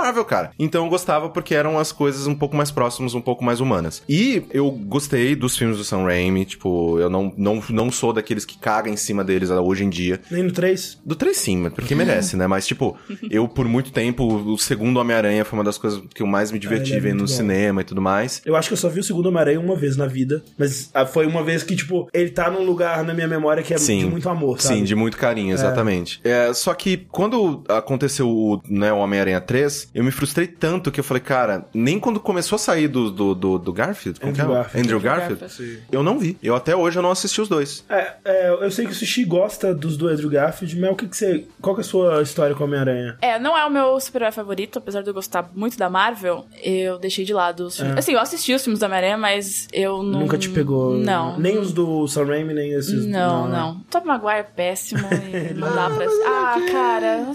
Marvel, cara. Então eu gostava porque eram as coisas um pouco mais próximas, um pouco mais humanas. E eu gostei dos filmes do Sam Raimi, tipo, eu não, não, não sou daqueles que cagam em cima deles hoje em dia. Nem no 3? Do 3 sim, porque merece, né? Mas, tipo, eu por muito tempo, o segundo Homem-Aranha foi uma das coisas que eu mais me diverti ele é vendo no bom. cinema e tudo mais. Eu acho que eu só vi o segundo Homem-Aranha uma vez na vida, mas ah, foi uma vez que, tipo, ele tá num lugar na minha memória que é Sim. de muito amor, sabe? Sim, de muito carinho, exatamente. É, só que quando aconteceu o, né, o Homem-Aranha 3, eu me frustrei tanto que eu falei, cara, nem quando começou a sair do, do, do, do Garfield, como Andrew que é? Garfield. Andrew Andrew Garfield, Garfield. eu não vi. Eu até hoje eu não assisti os dois. É, é, eu sei que o Sushi gosta dos do Andrew Garfield, mas o que, que você. Qual que é a sua história com o Homem-Aranha? É, não é o meu super-herói favorito, apesar de eu gostar muito da Marvel, eu deixei de lado os filmes. Assim, eu assisti os filmes da Homem-Aranha, mas eu não... Nunca te pegou. Não. Nem os do Sam Raimi, nem esses. Não, não. Tobey Maguire é péssimo e não dá pra... Ah, cara...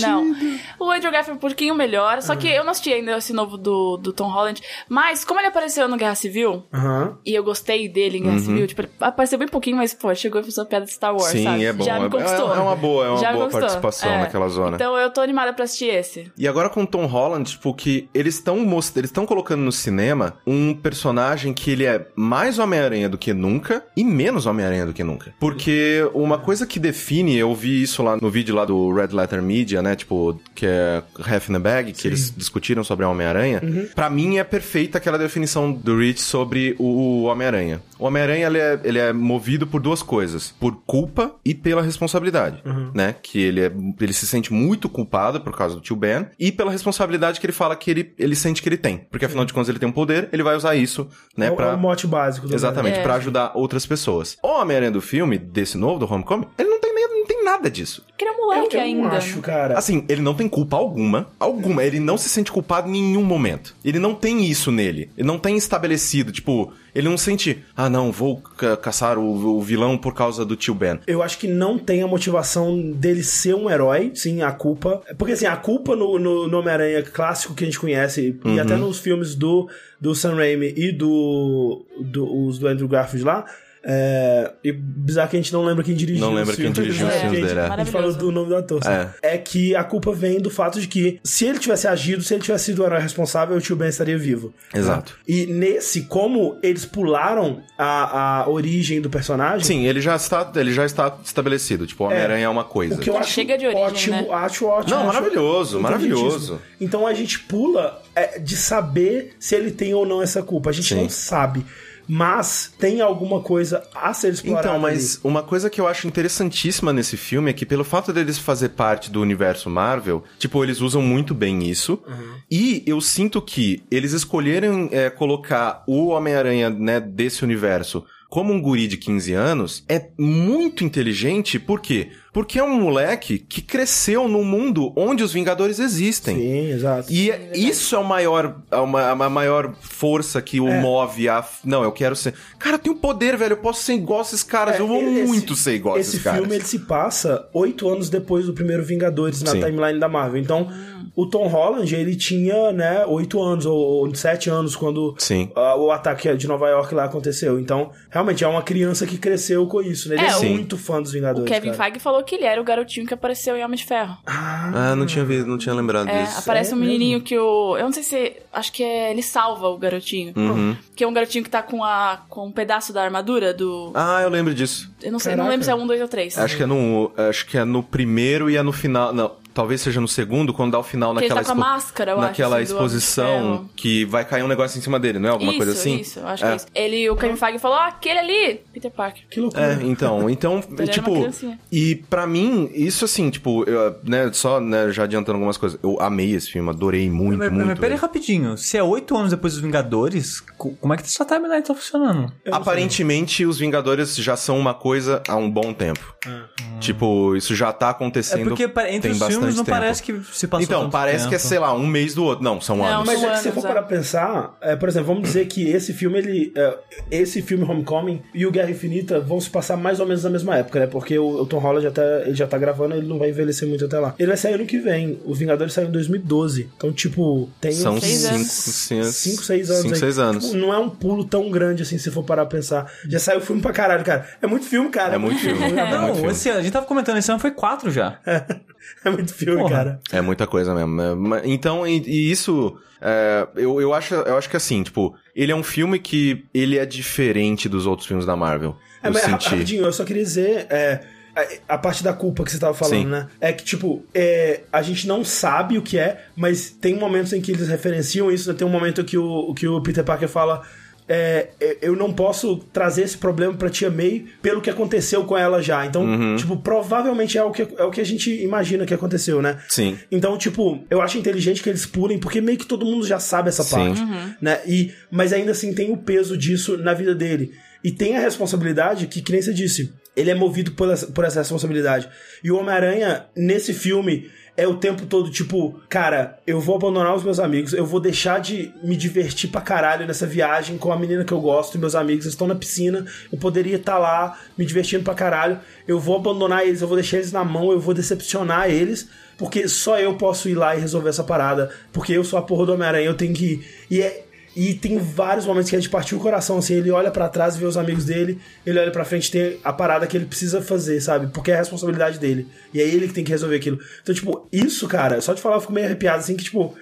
Não. O Andrew Garfield é pouquinho melhor, só que eu não assisti ainda esse novo do, do Tom Holland, mas como ele apareceu no Guerra Civil, Aham. e eu gostei dele em Guerra Civil, tipo, ele apareceu bem pouquinho, mas, pô, chegou e fez uma piada de Star Wars, Sim, sabe? é bom. Já me É- conquistou. é uma boa- é uma Já boa participação É. naquela zona. Então eu tô animada pra assistir esse. E agora com o Tom Holland, tipo, que eles estão eles estão colocando no cinema um personagem que ele é mais Homem-Aranha do que nunca e menos Homem-Aranha do que nunca. Porque uma coisa que define, eu vi isso lá no vídeo lá do Red Letter Media, né, tipo, que é In the Bag, que eles discutiram sobre a Homem-Aranha. Pra mim é perfeita aquela definição do Rich sobre o Homem-Aranha. O Homem-Aranha, ele é, ele é movido por duas coisas. Por culpa e pela responsabilidade, né? Que ele, é, ele se sente muito culpado por causa do tio Ben e pela responsabilidade que ele fala que ele, ele sente que ele tem. Porque afinal de contas ele tem um poder, ele vai usar isso, né? É, o- pra... é o mote básico do Exatamente, É. pra ajudar outras pessoas. O Homem-Aranha do filme, desse novo, do Homecoming, ele não tem, nada disso. Porque ele é moleque eu, eu ainda. não acho, cara. Assim, ele não tem culpa alguma. Alguma. Ele não se sente culpado em nenhum momento. Ele não tem isso nele. Ele não tem estabelecido, tipo, ele não sente, ah, não, vou ca- caçar o, o vilão por causa do tio Ben. Eu acho que não tem a motivação dele ser um herói, sim, a culpa. Porque assim, a culpa no, no, no Homem-Aranha clássico que a gente conhece, e até nos filmes do, do Sam Raimi e do, do, os do Andrew Garfield lá. É, e bizarro que a gente não lembra quem dirigiu Não os lembra quem filmes, dirigiu né? os filmes Porque dele, é. A gente falou do nome do ator. sabe? É. que a culpa vem do fato de que se ele tivesse agido, se ele tivesse sido o herói responsável, o tio Ben estaria vivo. Exato. E nesse, como eles pularam a, a origem do personagem, Sim, ele já está, ele já está estabelecido. Tipo, o Homem-Aranha é, uma coisa. o que eu acho Chega de origem, ótimo, né? acho ótimo. Não, acho maravilhoso, maravilhoso. Então a gente pula é, de saber se ele tem ou não essa culpa. A gente Sim. não sabe. Mas tem alguma coisa a ser explorada. Então, mas uma coisa que eu acho interessantíssima nesse filme é que pelo fato deles fazer parte do universo Marvel, tipo, eles usam muito bem isso. E eu sinto que eles escolheram é, colocar o Homem-Aranha, né, desse universo como um guri de 15 anos é muito inteligente, por quê? Porque é um moleque que cresceu num mundo onde os Vingadores existem. Sim, exato. E é- isso é o maior, é uma, a maior força que o move a. Não, eu quero ser. Cara, eu tenho poder, velho. Eu posso ser igual a esses caras. É, eu vou esse- muito ser igual a Esse esses caras. filme ele se passa oito anos depois do primeiro Vingadores na Sim. timeline da Marvel. Então, o Tom Holland, ele tinha, né, oito anos ou, sete anos quando Sim. ah, o ataque de Nova York lá aconteceu. Então, realmente, é uma criança que cresceu com isso, né? Ele é, É, o- muito fã dos O Vingadores. Kevin cara. Feige falou que ele era o garotinho que apareceu em Homem de Ferro. Ah, não tinha, vi- não tinha lembrado É, disso. aparece É um menininho que o. Eu não sei se. Acho que é. Ele salva o garotinho. Uhum. Que é um garotinho que tá com, a, com um pedaço da armadura do. Ah, eu lembro disso. Eu não sei, não Caraca. lembro se é um, dois ou três. Acho que é no. Acho que é no primeiro e é no final. Não, talvez seja no segundo, quando dá o final ele naquela tá com a máscara, eu acho, Naquela assim, exposição que vai cair um negócio em cima dele, não é? Alguma isso, coisa assim? Isso, eu acho que é isso. Ele, o Kevin Feige falou, ah, aquele ali, Peter Parker. Que loucura. É, então, então, era uma tipo, e pra mim, isso assim, tipo, eu, né, só, né, já adiantando algumas coisas, eu amei esse filme, adorei muito, Mas, muito. mas pera aí rapidinho. Se é oito anos depois dos Vingadores, co- como é que essa timeline tá funcionando? Aparentemente, os Vingadores já são uma coisa há um bom tempo. Tipo, isso já tá É acontecendo porque pa- entre tem os bastante filmes não tempo. parece que se passou Então, tanto parece que é, tempo. sei lá, um mês do outro. Não, são Não, anos. Mas São é que se for é. para pensar, é, por exemplo, vamos dizer que esse filme, ele. é, esse filme Homecoming e o Guerra Infinita vão se passar mais ou menos na mesma época, né? Porque o, o Tom Holland até, ele já tá gravando, ele não vai envelhecer muito até lá. Ele vai sair ano que vem. Os Vingadores saem em 2012. Então, tipo, tem São uns Seis cinco, anos. cinco, cinco, seis anos. Cinco, aí. seis anos. Tipo, não é um pulo tão grande assim, se for parar pra pensar. Já saiu filme pra caralho, cara. É muito filme, cara. É muito filme. É muito Não, filme. esse, ano- a gente tava comentando, esse ano foi quatro já. É muito filme, Porra. cara. É muita coisa mesmo. É, Então, e, e isso. é, eu, eu, acho, eu acho que assim, tipo, ele é um filme que ele é diferente dos outros filmes da Marvel. É, eu mas senti. rapidinho, eu só queria dizer. é, a, a parte da culpa que você tava falando, Sim. né? É que, tipo, é, a gente não sabe o que é, mas tem momentos em que eles referenciam isso, né? Tem um momento que o, que o Peter Parker fala. É, é, eu não posso trazer esse problema pra Tia May pelo que aconteceu com ela já. Então, Uhum. tipo, provavelmente é o, que, é o que a gente imagina que aconteceu, né? Sim. Então, tipo, eu acho inteligente que eles pulem, porque meio que todo mundo já sabe essa Sim. parte, né? E, mas ainda assim tem o peso disso na vida dele. E tem a responsabilidade que, que nem você disse, ele é movido por essa, por essa responsabilidade. E o Homem-Aranha, nesse filme, é o tempo todo tipo, cara, eu vou abandonar os meus amigos, eu vou deixar de me divertir pra caralho nessa viagem com a menina que eu gosto, e meus amigos estão na piscina, eu poderia estar lá me divertindo pra caralho, eu vou abandonar eles, eu vou deixar eles na mão, eu vou decepcionar eles, porque só eu posso ir lá e resolver essa parada, porque eu sou a porra do Homem-Aranha, eu tenho que ir. E é. E tem vários momentos que a gente partiu o coração, assim, ele olha pra trás e vê os amigos dele, ele olha pra frente e tem a parada que ele precisa fazer, sabe? Porque é a responsabilidade dele. E é ele que tem que resolver aquilo. Então, tipo, isso, cara, só de falar eu fico meio arrepiado, assim, que, tipo,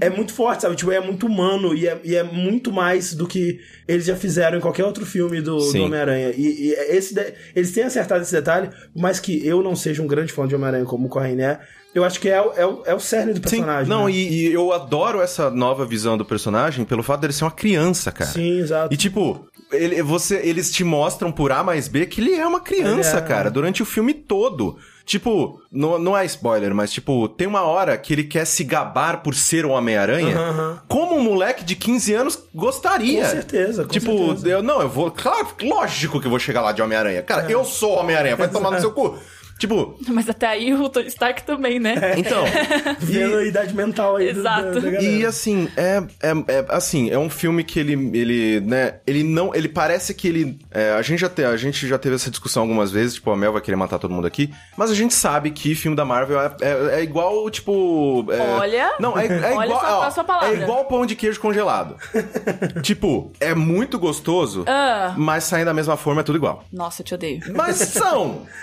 é muito forte, sabe? Tipo, é muito humano e é, e é muito mais do que eles já fizeram em qualquer outro filme do, do. Homem-Aranha. E, e esse de- eles têm acertado esse detalhe, por mais que eu não seja um grande fã de Homem-Aranha como o Correia é, eu acho que é, o- é, é o cerne do Sim, personagem. não, né? e, e eu adoro essa nova visão do personagem pelo fato dele ser uma criança, cara. Sim, exato. E tipo, ele, você, eles te mostram por A mais B que ele é uma criança, é. cara, durante o filme todo. Tipo, não, não é spoiler, mas tipo, tem uma hora que ele quer se gabar por ser o Homem-Aranha, Aham, aham. como um moleque de 15 anos gostaria. Com certeza, com tipo, certeza. eu não, eu vou. Claro, lógico que eu vou chegar lá de Homem-Aranha. Cara, eu sou o Homem-Aranha, vai tomar no seu cu. Tipo, Mas até aí o Tony Stark também, né? então. Vendo a idade mental aí do- Exato. da, da. E assim, é, é, é- assim, é um filme que ele, ele, né, ele não, ele parece que ele, é, a gente já te, a gente já teve essa discussão algumas vezes, tipo, a Mel vai querer matar todo mundo aqui, mas a gente sabe que filme da Marvel é, é, é igual, tipo, é- Olha. não, é, é Olha igual, só a ó, sua palavra. é igual pão de queijo congelado. tipo, é muito gostoso, Ah. mas saindo da mesma forma é tudo igual. Nossa, eu te odeio. Mas são.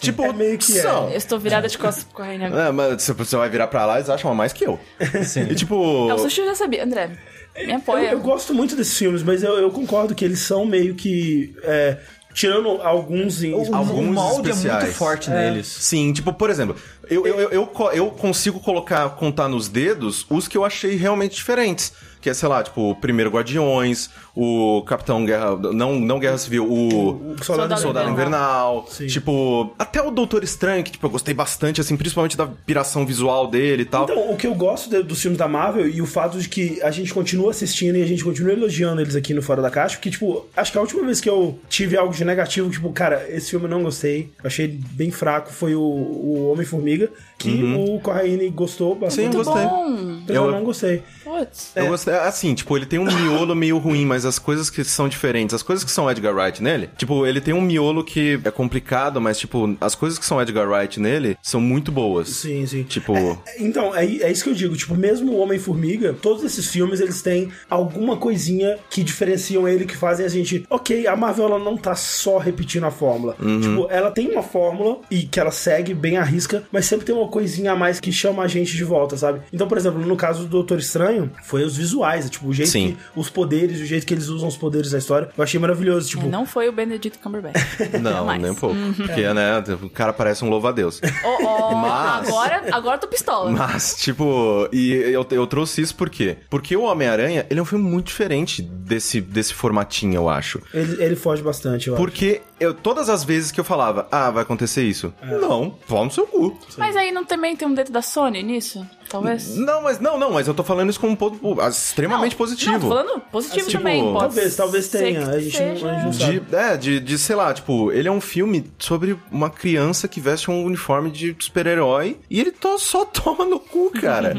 tipo, É meio que é. são. Eu estou virada de costas pro Correio É, mas se você vai virar pra lá, eles acham mais que eu. Sim. E tipo. É, o sushi eu já sabia. André, me Eu, apoia. eu gosto muito desses filmes, mas eu, eu concordo que eles são meio que. é, tirando alguns em. Alguns o molde é especiais. muito forte É. neles. Sim, tipo, por exemplo, Eu, eu, eu, eu, eu consigo colocar, contar nos dedos os que eu achei realmente diferentes. Que é, sei lá, tipo, o primeiro Guardiões, o Capitão Guerra. Não, não Guerra Civil, o. O Soldado, Soldado Invernal. Sim. Tipo, até o Doutor Estranho, que tipo, eu gostei bastante, assim, principalmente da piração visual dele e tal. Então, o que eu gosto de- dos filmes da Marvel e o fato de que a gente continua assistindo e a gente continua elogiando eles aqui no Fora da Caixa, porque, tipo, acho que a última vez que eu tive algo de negativo, tipo, cara, esse filme eu não gostei, achei bem fraco, foi o, o Homem-Formiga, que o Corraine gostou bastante. Sim, gostei. Bom. Mas eu, Eu- não gostei. Putz. Eu gostei, assim, tipo, ele tem um miolo meio ruim, mas as coisas que são diferentes, as coisas que são Edgar Wright nele, tipo, ele tem um miolo que é complicado, mas, tipo, as coisas que são Edgar Wright nele são muito boas. Sim, sim. Tipo, Então, é, é isso que eu digo. Tipo, mesmo o Homem-Formiga, todos esses filmes, eles têm alguma coisinha que diferenciam ele, que fazem a gente... Ok, a Marvel, ela não tá só repetindo a fórmula. Tipo, ela tem uma fórmula e que ela segue bem à risca, mas sempre tem uma coisinha a mais que chama a gente de volta, sabe? Então, por exemplo, no caso do Doutor Estranho, foi os visuais. Tipo, o jeito Sim. que... Os poderes, o jeito que eles usam os poderes na história. Eu achei maravilhoso. Tipo... Não foi o Benedict Cumberbatch. não, nem um pouco. Porque, né, o cara parece um louva-a-Deus. Oh, oh, Mas- agora, agora tô pistola. Mas, tipo, e eu, eu trouxe isso por quê? Porque o Homem-Aranha, ele é um filme muito diferente desse, desse formatinho, eu acho. Ele, ele foge bastante, eu acho. Porque eu, todas as vezes que eu falava, ah, vai acontecer isso. Não, pau no seu cu. Mas aí não também tem um dedo da Sony nisso? Talvez? Não, mas não, não, mas eu tô falando isso como um ponto extremamente positivo. Não, tô falando positivo Tipo, também. Pode talvez, talvez tenha, a gente não- seja- a gente não. De, é, de, de, sei lá, tipo, ele é um filme sobre uma criança que veste um uniforme de super-herói e ele to- só toma no cu, cara.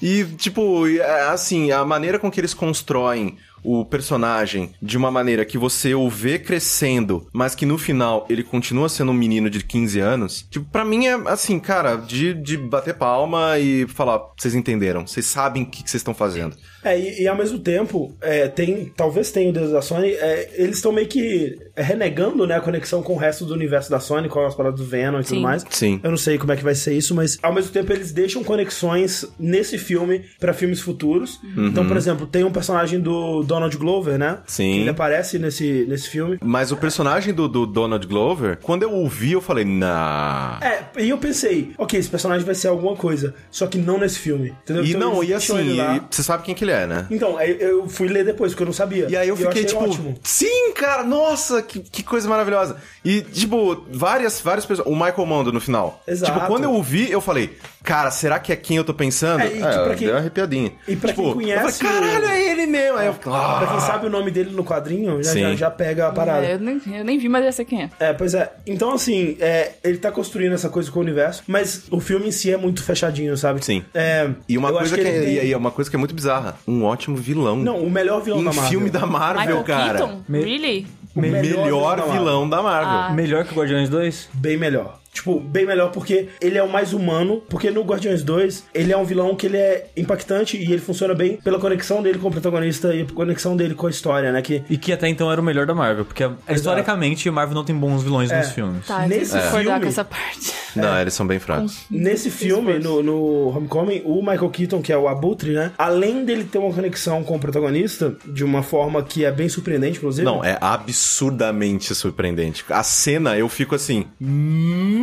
E, tipo, é, assim, a maneira com que eles constroem o personagem de uma maneira que você o vê crescendo, mas que no final ele continua sendo um menino de 15 anos, tipo, pra mim é assim, cara, de, de bater palma e falar, vocês entenderam, vocês sabem o que vocês estão fazendo. É, e, e ao mesmo tempo, é, tem, talvez tenha o dedo da Sony, é, eles estão meio que renegando né, a conexão com o resto do universo da Sony, com as paradas do Venom e tudo Sim. mais. Sim. Eu não sei como é que vai ser isso, mas ao mesmo tempo eles deixam conexões nesse filme pra filmes futuros. Então, por exemplo, tem um personagem do Donald Glover, né? Sim. Ele aparece nesse, nesse filme. Mas o personagem do, do Donald Glover, quando eu ouvi, eu falei, nah. É, e eu pensei, ok, esse personagem vai ser alguma coisa, só que não nesse filme. Entendeu? E Então, não, e assim, e você sabe quem que ele é, né? Então, aí eu fui ler depois, porque eu não sabia. E aí eu fiquei achei tipo, ótimo. sim, cara, nossa, que, que coisa maravilhosa. E, tipo, várias, várias pessoas. O Michael Mando no final. Exato. Tipo, quando eu ouvi, eu falei, cara, será que é quem eu tô pensando? É, e que pra quem- deu uma arrepiadinha. e pra tipo, quem conhece Eu falei, caralho, o- é ele mesmo. Aí eu, ah. Pra quem sabe o nome dele no quadrinho, já, já, já pega a parada. É, eu, nem, eu nem vi, mas eu sei quem é. É, pois é. Então, assim, é, ele tá construindo essa coisa com o universo, mas o filme em si é muito fechadinho, sabe? Sim. É, E uma eu coisa que, ele é, tem- e é uma coisa que é muito bizarra. Um ótimo vilão. Não, o melhor vilão em da Marvel. filme da Marvel, Michael cara. Keaton? Really? O Melhor, da Marvel. vilão da Marvel. Ah. Melhor que o Guardiões 2? Bem melhor. Tipo, bem melhor porque ele é o mais humano. Porque no Guardiões 2, ele é um vilão que ele é impactante e ele funciona bem pela conexão dele com o protagonista e a conexão dele com a história, né? Que E que até então era o melhor da Marvel, porque historicamente a Marvel não tem bons vilões É. nos filmes. Tá, Nesse concordar filme- com essa parte. Não, eles são bem fracos. Nesse filme, no, no Homecoming, o Michael Keaton, que é o Abutre, né? Além dele ter uma conexão com o protagonista, de uma forma que é bem surpreendente, inclusive. Não, é absurdamente surpreendente. A cena, eu fico assim.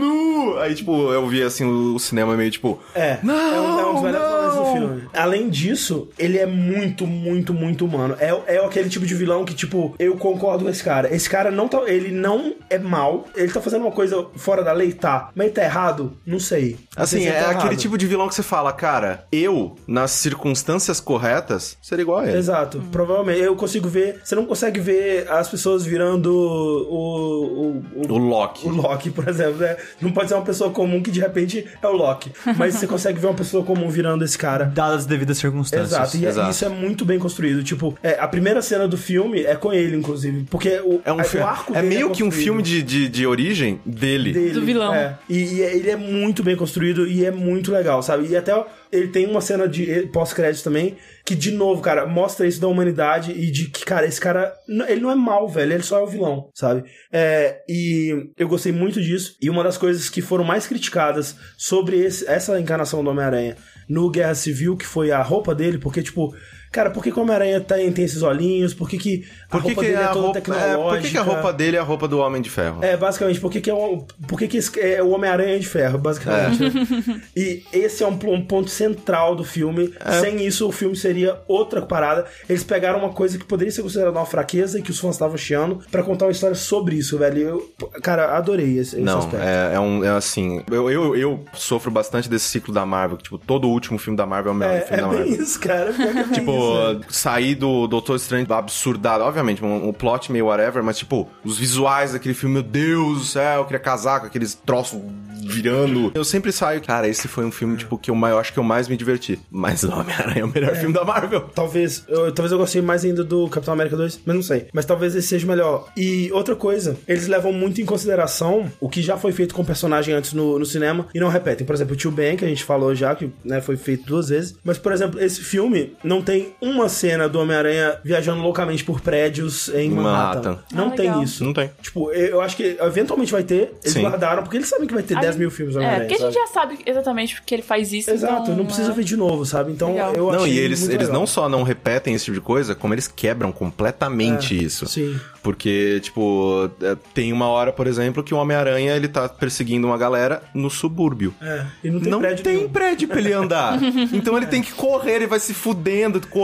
Nu! Aí, tipo, eu vi assim o cinema meio tipo. É, Não, é, um, é um dos melhores não! Filme. Além disso, ele é muito, muito, muito humano. É, é aquele tipo de vilão que, tipo, eu concordo com esse cara. Esse cara não tá. Ele não é mal. Ele tá fazendo uma coisa fora da lei, tá. Mas ele tá errado? Não sei. Assim, ele é tá aquele tipo de vilão que você fala, cara, eu, nas circunstâncias corretas, seria igual a ele. Exato, provavelmente. Eu consigo ver. Você não consegue ver as pessoas virando o. O, O Loki. o Loki, por exemplo, né? Não pode ser uma pessoa comum que de repente é o Loki. Mas você consegue ver uma pessoa comum virando esse cara. Dadas as devidas circunstâncias. Exato, e é- Exato. isso é muito bem construído. Tipo, é, a primeira cena do filme é com ele, inclusive. Porque o, É, um fi- o arco é dele meio que um filme de, de, de origem dele. dele. Do vilão. É. E, e ele é muito bem construído e é muito legal, sabe? E até ele tem uma cena de pós-crédito também, que, de novo, cara, mostra isso da humanidade e de que, cara, esse cara, ele não é mal, velho, ele só é o vilão, sabe? É, e eu gostei muito disso. E uma das coisas que foram mais criticadas sobre esse- essa encarnação do Homem-Aranha no Guerra Civil, que foi a roupa dele, porque, tipo, cara, por que que o Homem-Aranha tem, tem esses olhinhos? Por que que a Por que, roupa que dele é a toda roupa, é, tecnológica? por que, que a roupa dele é a roupa do Homem de Ferro? É, basicamente, por que, que é, o, por que, que esse é o Homem-Aranha de Ferro, basicamente. É. e esse é um, um ponto central do filme. É. Sem isso, o filme seria outra parada. Eles pegaram uma coisa que poderia ser considerada uma fraqueza e que os fãs estavam chiando pra contar uma história sobre isso, velho. Eu, cara, adorei esse, esse Não, aspecto. é, é um. É assim. Eu, eu, eu sofro bastante desse ciclo da Marvel. que, Tipo, todo último filme da Marvel é o melhor É, filme é da bem Marvel. cara. É bem Tipo, isso, velho. Sair do Doutor Estranho absurdado. Obviamente, um, um plot meio whatever, mas, tipo, os visuais daquele filme, meu Deus do céu, eu queria casar com aqueles troços virando. Eu sempre saio, cara, esse foi um filme, tipo, que eu, mais- eu acho que eu mais me diverti. Mas Homem-Aranha é o melhor filme da Marvel. Talvez eu, talvez eu gostei mais ainda do Capitão América 2, mas não sei. Mas talvez esse seja melhor. E outra coisa, eles levam muito em consideração o que já foi feito com o personagem antes no, no cinema e não repetem. Por exemplo, o Tio Ben, que a gente falou já, que né, foi feito duas vezes. Mas, por exemplo, esse filme não tem uma cena do Homem-Aranha viajando loucamente por prédios em Manhattan. Manhattan. Não Ah, tem legal. isso. Não tem. Tipo, eu acho que eventualmente vai ter. Eles Sim. guardaram, porque eles sabem que vai ter A 10 gente- mil filmes do É, Homem-Aranha. porque a gente sabe? já sabe exatamente porque ele faz isso. Exato, então, não precisa é. ver de novo, sabe? Então Legal. eu Não, achei e eles, muito eles legal. não só não repetem esse tipo de coisa, como eles quebram completamente isso. Sim. Porque, tipo, é, tem uma hora, por exemplo, que o Homem-Aranha ele tá perseguindo uma galera no subúrbio. É, e não tem não prédio tem nenhum. prédio pra ele andar. então ele tem que correr, ele vai se fudendo, correndo,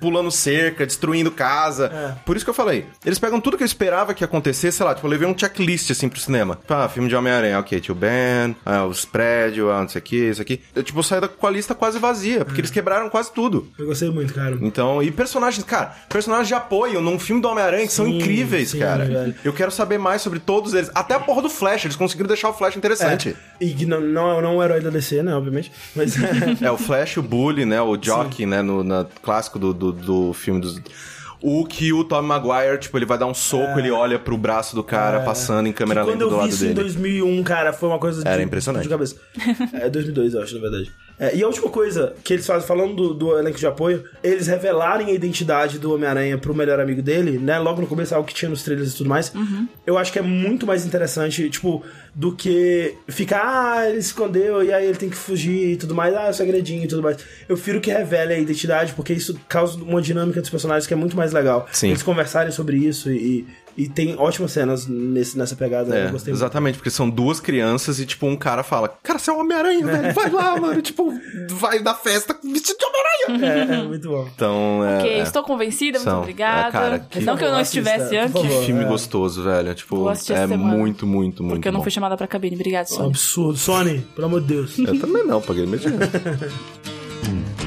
pulando cerca, destruindo casa. É. Por isso que eu falei. Eles pegam tudo que eu esperava que acontecesse, sei lá, tipo, eu levei um checklist assim pro cinema. Ah, filme de Homem-Aranha, ok, tio Ben, ah, os prédios, ah, não sei o que, isso aqui. Eu, tipo, saí da- com a lista quase vazia, porque eles quebraram quase tudo. Eu gostei muito, cara. Então, e personagens, cara, personagens de apoio num filme do Homem-Aranha que são Sim, incríveis, sim, cara. velho. Eu quero saber mais sobre todos eles. Até a porra do Flash, eles conseguiram deixar o Flash interessante. E que não, não, não é o herói da DC, né, obviamente. Mas É, o Flash, o Bully, né? O Jockey, né? No na, clássico do, do, do filme dos. O que o Tom Maguire, tipo, ele vai dar um soco, ele olha pro braço do cara passando em câmera É. que lenta quando do eu vi lado isso em dele. 2001, cara, foi uma coisa de, Era impressionante. de cabeça. É 2002, eu acho, na verdade. É, e a última coisa que eles fazem, falando do, do elenco de apoio, eles revelarem a identidade do Homem-Aranha pro melhor amigo dele, né? Logo no começo, algo que tinha nos trailers e tudo mais. Eu acho que é muito mais interessante, tipo, do que ficar, ah, ele se escondeu e aí ele tem que fugir e tudo mais, ah, é segredinho e tudo mais. Eu prefiro que revele a identidade, porque isso causa uma dinâmica dos personagens que é muito mais legal. Sim. Eles conversarem sobre isso e, e tem ótimas cenas nesse, nessa pegada. É, eu gostei exatamente, porque são duas crianças e, tipo, um cara fala: Cara, você é o Homem-Aranha, velho, vai lá, mano. Tipo, vai na festa vestido de Homem-Aranha. muito. É, é muito bom. Então, é. Ok, é. estou convencida, muito São. obrigada. É, cara, que- não que eu não estivesse antes, Que filme é. gostoso, velho. Tipo, é semana. muito, muito, muito. porque eu não bom. fui chamada pra cabine. Obrigada, Sônia. Absurdo. Sony, pelo amor de Deus. Eu também não, paguei meu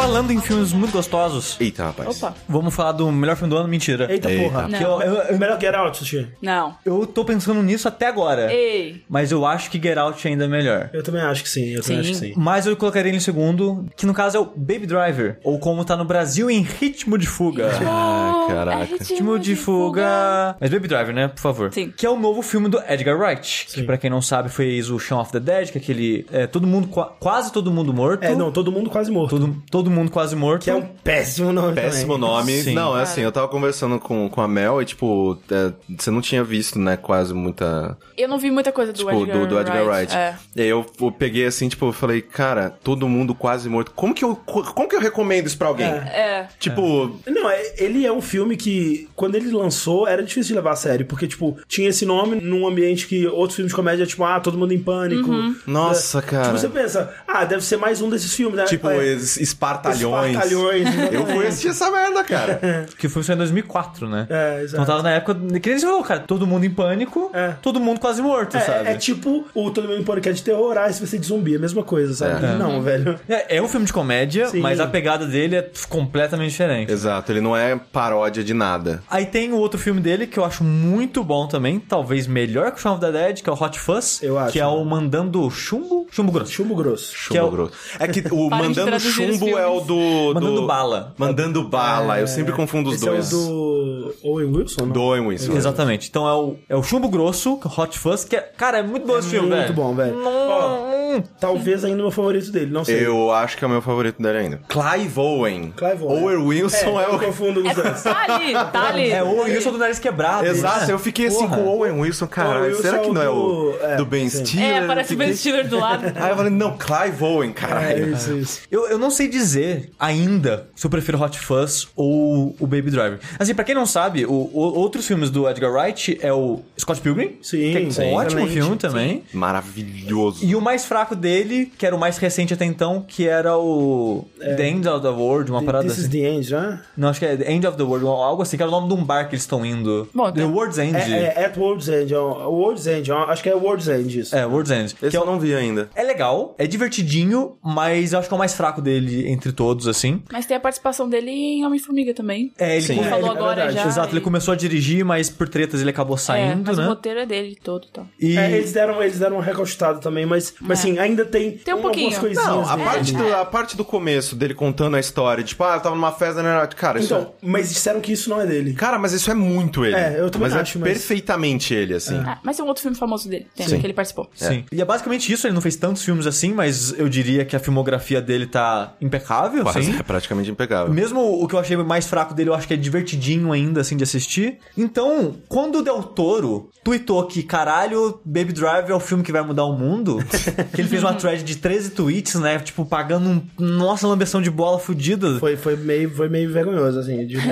Falando em filmes muito gostosos, Eita, rapaz. Opa. vamos falar do melhor filme do ano? Mentira. Eita, Eita. porra. Que eu, eu, eu- Melhor Get Out, Sushi. Não. eu tô pensando nisso até agora. Ei. Mas eu acho que Get Out ainda é melhor. Eu também acho que sim, eu também Sim. acho que sim. Mas eu colocaria ele em segundo, que no caso é o Baby Driver. Ou como tá no Brasil, em Ritmo de Fuga. Ah, caraca. É Ritmo de fuga. Mas Baby Driver, né? Por favor. Sim. Que é o novo filme do Edgar Wright. Que Sim. pra quem não sabe, fez o Shaun of the Dead, que é aquele. É, todo mundo, qua- quase todo mundo morto. É, não, todo mundo quase morto. Todo, todo mundo quase morto. Que é um péssimo nome Péssimo também. nome. Sim. Não, é assim, eu tava conversando com, com a Mel e, tipo, é, você não tinha visto, né, quase muita. Eu não vi muita coisa do Tipo, Edgar do, do Edgar Wright. É. E aí eu, eu peguei assim, tipo, eu falei, cara, todo mundo quase morto. Como que eu, co- como que eu recomendo isso pra alguém? É. Tipo, Não, é- ele é um filme que, quando ele lançou, era difícil de levar a sério. Porque, tipo, tinha esse nome num ambiente que outros filmes de comédia, tipo, ah, todo mundo em pânico. Nossa, É, cara. Tipo, você pensa, ah, deve ser mais um desses filmes, né? tipo, é, es- espartalhões. Espartalhões, Eu fui assistir essa merda, cara. Que filme saiu em 2004, né? É, exato. Então tava na época. Que nem você falou, cara. Todo mundo em pânico. É. Todo mundo quase morto, sabe? É, é tipo o Todo Mundo em Pânico é de terror, ah, vai ser de zumbi, é a mesma coisa, sabe? É. Não, velho. É, é um filme de comédia, Sim. mas a pegada dele é completamente diferente. Exato, ele não é paródia de nada. Aí tem o outro filme dele que eu acho muito bom também, talvez melhor que o Shaun of the Dead, que é o Hot Fuzz. Eu acho. Que é o Mandando Chumbo? Chumbo Grosso. Chumbo grosso. Chumbo Que é o- grosso. É que o Mandando Chumbo é o o do. Mandando do- bala. Mandando bala. Eu sempre confundo os Esse dois. é o do Owen Wilson, não? Do Owen Wilson. Exatamente. Então é o, é o Chumbo Grosso, Hot Fuzz, que é. Cara, é muito bom esse filme, velho. Muito bom, velho. Talvez ainda o meu favorito dele, não sei. Eu acho que é o meu favorito dele ainda. Clive Owen. Clive Owen. Owen Wilson é, eu o. confundo os dois. Tá ali, tá ali. É o Wilson do nariz quebrado. Exato, né? eu fiquei assim Porra. com o Owen Wilson, cara. Owen Wilson será é que não é o do- é, do Ben sim. Stiller? É, parece o Ben Stiller do lado. Aí eu falei, não, Clive Owen, É caralho. isso, isso. Eu, eu não sei dizer ainda se eu prefiro Hot Fuzz ou o Baby Driver. Assim, pra quem não sabe, o, o- outros filmes do Edgar Wright é o Scott Pilgrim, Sim, que é um sim, ótimo filme também. Maravilhoso. E o mais fraco dele, que era o mais recente até então, que era o The End of the World, uma parada This is assim. the end, né? Não, acho que é The End of the World, algo assim, que era o nome de um bar que eles estão indo. Bom, The tá. World's End. É, é At World's End. é o- World's End. é Acho que é World's End isso. É, World's End. Esse que é, eu não vi ainda. é legal, é divertidinho, mas eu acho que é o mais fraco dele entre todos, assim. Mas tem a participação dele em Homem-Formiga também. É, ele Sim. É, Falou é agora já. Exato, ele e- começou a dirigir, mas por tretas ele acabou É, saindo, mas né? o roteiro é dele todo, então. E É, eles deram, eles deram uma recalchutada também, mas, mas assim, ainda tem, Tem um algumas pouquinho. coisinhas. Não, a dele. parte, do, a parte do começo dele contando a história, tipo, ah, eu tava numa festa, né? Cara, isso Então, mas disseram que isso não é dele. é... Cara, mas isso é muito ele. É, eu também mas acho, é mas- perfeitamente ele, assim. Ah, mas tem um outro filme famoso dele, tem, Sim. que ele participou. Sim. E é basicamente isso, ele não fez tantos filmes assim, mas eu diria que a filmografia dele tá impecável, Quase, assim. é praticamente impecável. Mesmo o que eu achei mais fraco dele, eu acho que é divertidinho ainda, assim, de assistir. Então, quando o Del Toro tweetou que, caralho, Baby Driver é o filme que vai mudar o mundo, que ele fez uma thread de 13 tweets, né, tipo, pagando um, nossa, lambeção de bola fudida. Foi, foi, meio, foi meio vergonhoso, assim. De...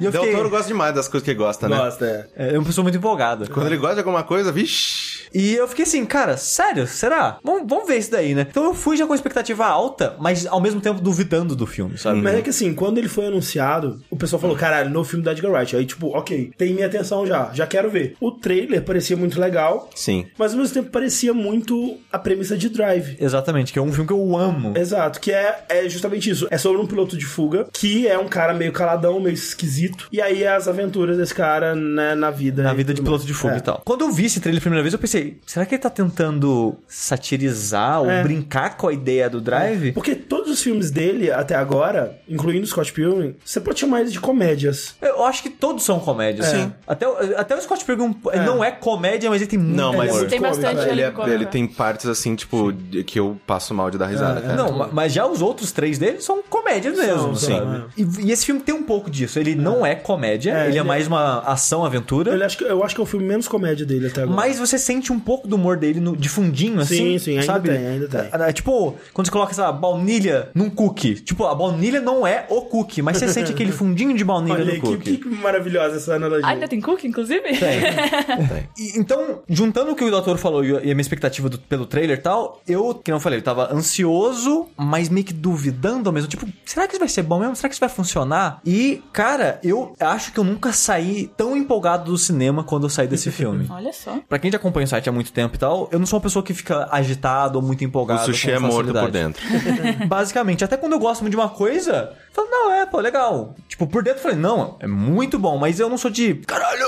E eu Del fiquei... Toro gosta demais das coisas que ele gosta, né? Gosta, é. É, é uma pessoa muito empolgada. Quando ele gosta de alguma coisa, vixi. E eu fiquei assim, cara, sério? Será? Vamos, vamos ver isso daí, né? Então eu fui já com expectativa alta, mas ao mesmo tempo duvidando do filme, sabe? Mas é que assim, quando ele foi anunciado, o pessoal falou, caralho, no filme da Edgar Wright. Aí, tipo, ok, tem minha atenção já, já quero ver. O trailer parecia muito legal, Sim. mas ao mesmo tempo parecia muito a premissa de Drive. Exatamente, que é um filme que eu amo. Exato, que é, é justamente isso. É sobre um piloto de fuga, que é um cara meio caladão, meio esquisito. E aí as aventuras desse cara né, na vida. Na vida de piloto mais. de fuga É. e tal. Quando eu vi esse trailer a primeira vez, eu pensei, será que ele tá tentando satirizar ou É. brincar com a ideia do Drive? Porque todos os filmes dele, até agora, incluindo Scott Pilgrim, você pode chamar eles de comédias. Eu acho que todos são comédias. É. Sim. Até, o- até o Scott Pilgrim ele não é comédia, mas ele tem muito Não, mas humor. Tem bastante é. ele, é- ele é. tem partes assim, tipo, de- que eu passo mal de dar risada, cara. Não, ma- mas já os outros três dele são comédias mesmo, sim. sabe? E, e esse filme tem um pouco disso. Ele não é comédia, É, ele, ele é é- mais uma ação-aventura. Eu acho, que, eu acho que é o filme menos comédia dele até agora. Mas você sente um pouco do humor dele no- de fundinho, assim. Sim, sim, ainda sabe? tem, ainda tem. É, é, tipo, quando você coloca essa baunilha num cookie. Tipo, a baunilha não é o cookie, mas você sente aquele fundinho de baunilha Olha no que, cookie. que maravilhosa essa analogia. Ainda tem cookie, inclusive? E- então, juntando o que o doutor falou e a minha expectativa do- pelo trailer e tal, eu, que não falei, eu tava ansioso, mas meio que duvidando ao mesmo. Tipo, será que isso vai ser bom mesmo? Será que isso vai funcionar? E, cara, eu acho que eu nunca saí tão empolgado do cinema quando eu saí desse filme. Olha só. Pra quem já acompanha o site há muito tempo e tal, eu não sou uma pessoa que fica agitado ou muito O empolgado. sushi com é morto por dentro. Basicamente, até quando eu gosto muito de uma coisa, eu falo, não, é, pô, legal. Tipo, por dentro eu falei, não, é muito bom, mas eu não sou de caralho!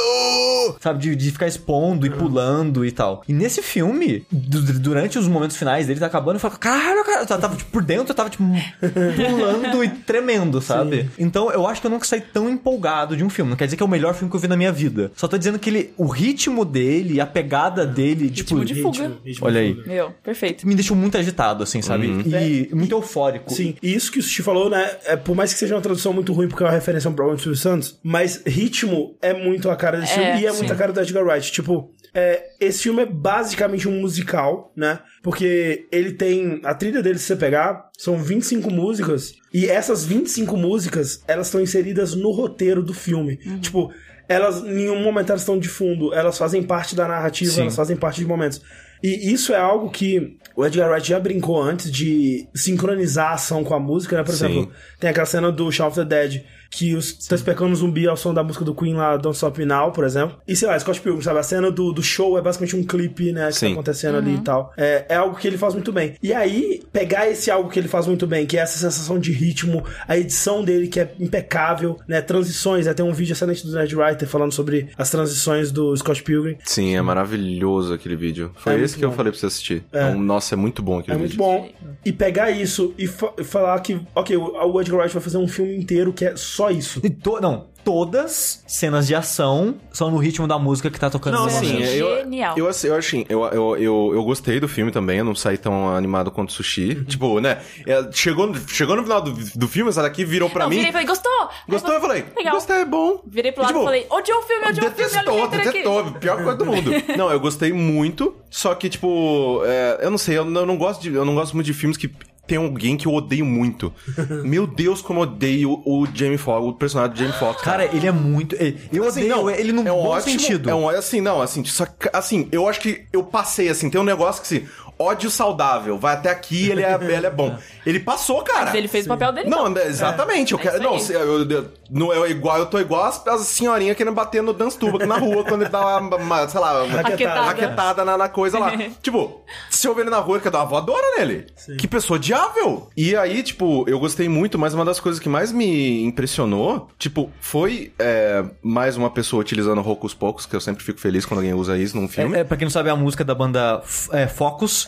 Sabe, de, de ficar expondo e pulando e tal. E nesse filme, du- durante os momentos finais dele tá acabando, eu falo, caralho, cara, eu tava, tipo, por dentro, eu tava, tipo, pulando e tremendo, sabe? Então eu acho que eu nunca saí tão empolgado de um filme. Não quer dizer que é o melhor filme que eu vi na minha vida. Só tô dizendo que ele, o ritmo dele, a pegada dele, tipo. Ritmo de fuga. ritmo Olha de aí. Meu, perfeito. Me deixou muito agitado, assim, sabe? E muito eufórico. Sim, e isso que o Sushi falou, né? É, por mais que seja uma tradução muito ruim, porque é uma referência ao Robert Silvio Santos, mas ritmo é muito a cara desse É, filme e é sim. muito a cara do Edgar Wright. Tipo, é, esse filme é basicamente um musical, né? Porque ele tem. A trilha dele, se você pegar, são 25 músicas. E essas 25 músicas, elas estão inseridas no roteiro do filme. Tipo, elas, em nenhum momento elas estão de fundo, elas fazem parte da narrativa, Sim. elas fazem parte de momentos. E isso é algo que o Edgar Wright já brincou antes de sincronizar a ação com a música, né? Por Sim. exemplo, tem aquela cena do Shaun of the Dead que os, tá especando um zumbi ao som da música do Queen lá, Don't Stop Me Now, por exemplo. E sei lá, Scott Pilgrim, sabe? A cena do, do show é basicamente um clipe, né, que Sim. tá acontecendo ali e tal. É, é algo que ele faz muito bem. E aí, pegar esse algo que ele faz muito bem, que é essa sensação de ritmo, a edição dele que é impecável, né, transições, né, tem um vídeo excelente do Ned Writer falando sobre as transições do Scott Pilgrim. Sim, é maravilhoso aquele vídeo. Foi É esse muito que eu bom. falei pra você assistir. Então, nossa, é muito bom aquele É muito vídeo. bom. E pegar isso e fa- e falar que, ok, o o Edgar Wright vai fazer um filme inteiro que é só isso. E to- não, todas cenas de ação são no ritmo da música que tá tocando Não, no assim, momento. eu, Genial. eu, assim, eu, achei- eu, eu, eu, eu gostei do filme também, eu não saí tão animado quanto o Sushi. Uhum. Tipo, né, é, chegou, chegou no final do, do filme, essa daqui virou pra Não, mim. virei e falei, gostou? Gostou? Eu falei, Legal. gostei, é bom. Virei pro lado tipo, e falei, odiou o filme, odiou o filme, Detestou, detestou. Pior coisa do mundo. não, eu gostei muito. Só que, tipo, é, eu não sei, eu não, eu não gosto de, eu não gosto muito de filmes que tem alguém que eu odeio muito. Meu Deus, como eu odeio o Jamie Foxx, o personagem do Jamie Foxx. Cara, ele é muito. Eu Assim, odeio não, ele num é um bom ótimo, sentido. É um, assim, não, assim, só assim, eu acho que eu passei, assim, tem um negócio que, assim, ódio saudável, vai até aqui, ele é, ele é bom. Ele passou, cara. Mas ele fez o papel dele. Não, então. né, exatamente. eu É quero. isso Não, se- eu, eu- não é igual, eu tô igual as, as senhorinhas querendo bater no dance tuba aqui na rua quando ele dá uma, uma, sei lá, uma Raquetada. raquetada na, na coisa lá. tipo, se eu ver ele na rua, ele quer dar uma voadora nele. Que pessoa odiável. E aí, tipo, eu gostei muito, mas uma das coisas que mais me impressionou, tipo, foi é, mais uma pessoa utilizando Rocos Pocos, que eu sempre fico feliz quando alguém usa isso num filme. É, é, pra quem não sabe, é a música da banda é, Focus,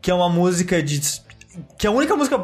que é uma música de. Que é a única música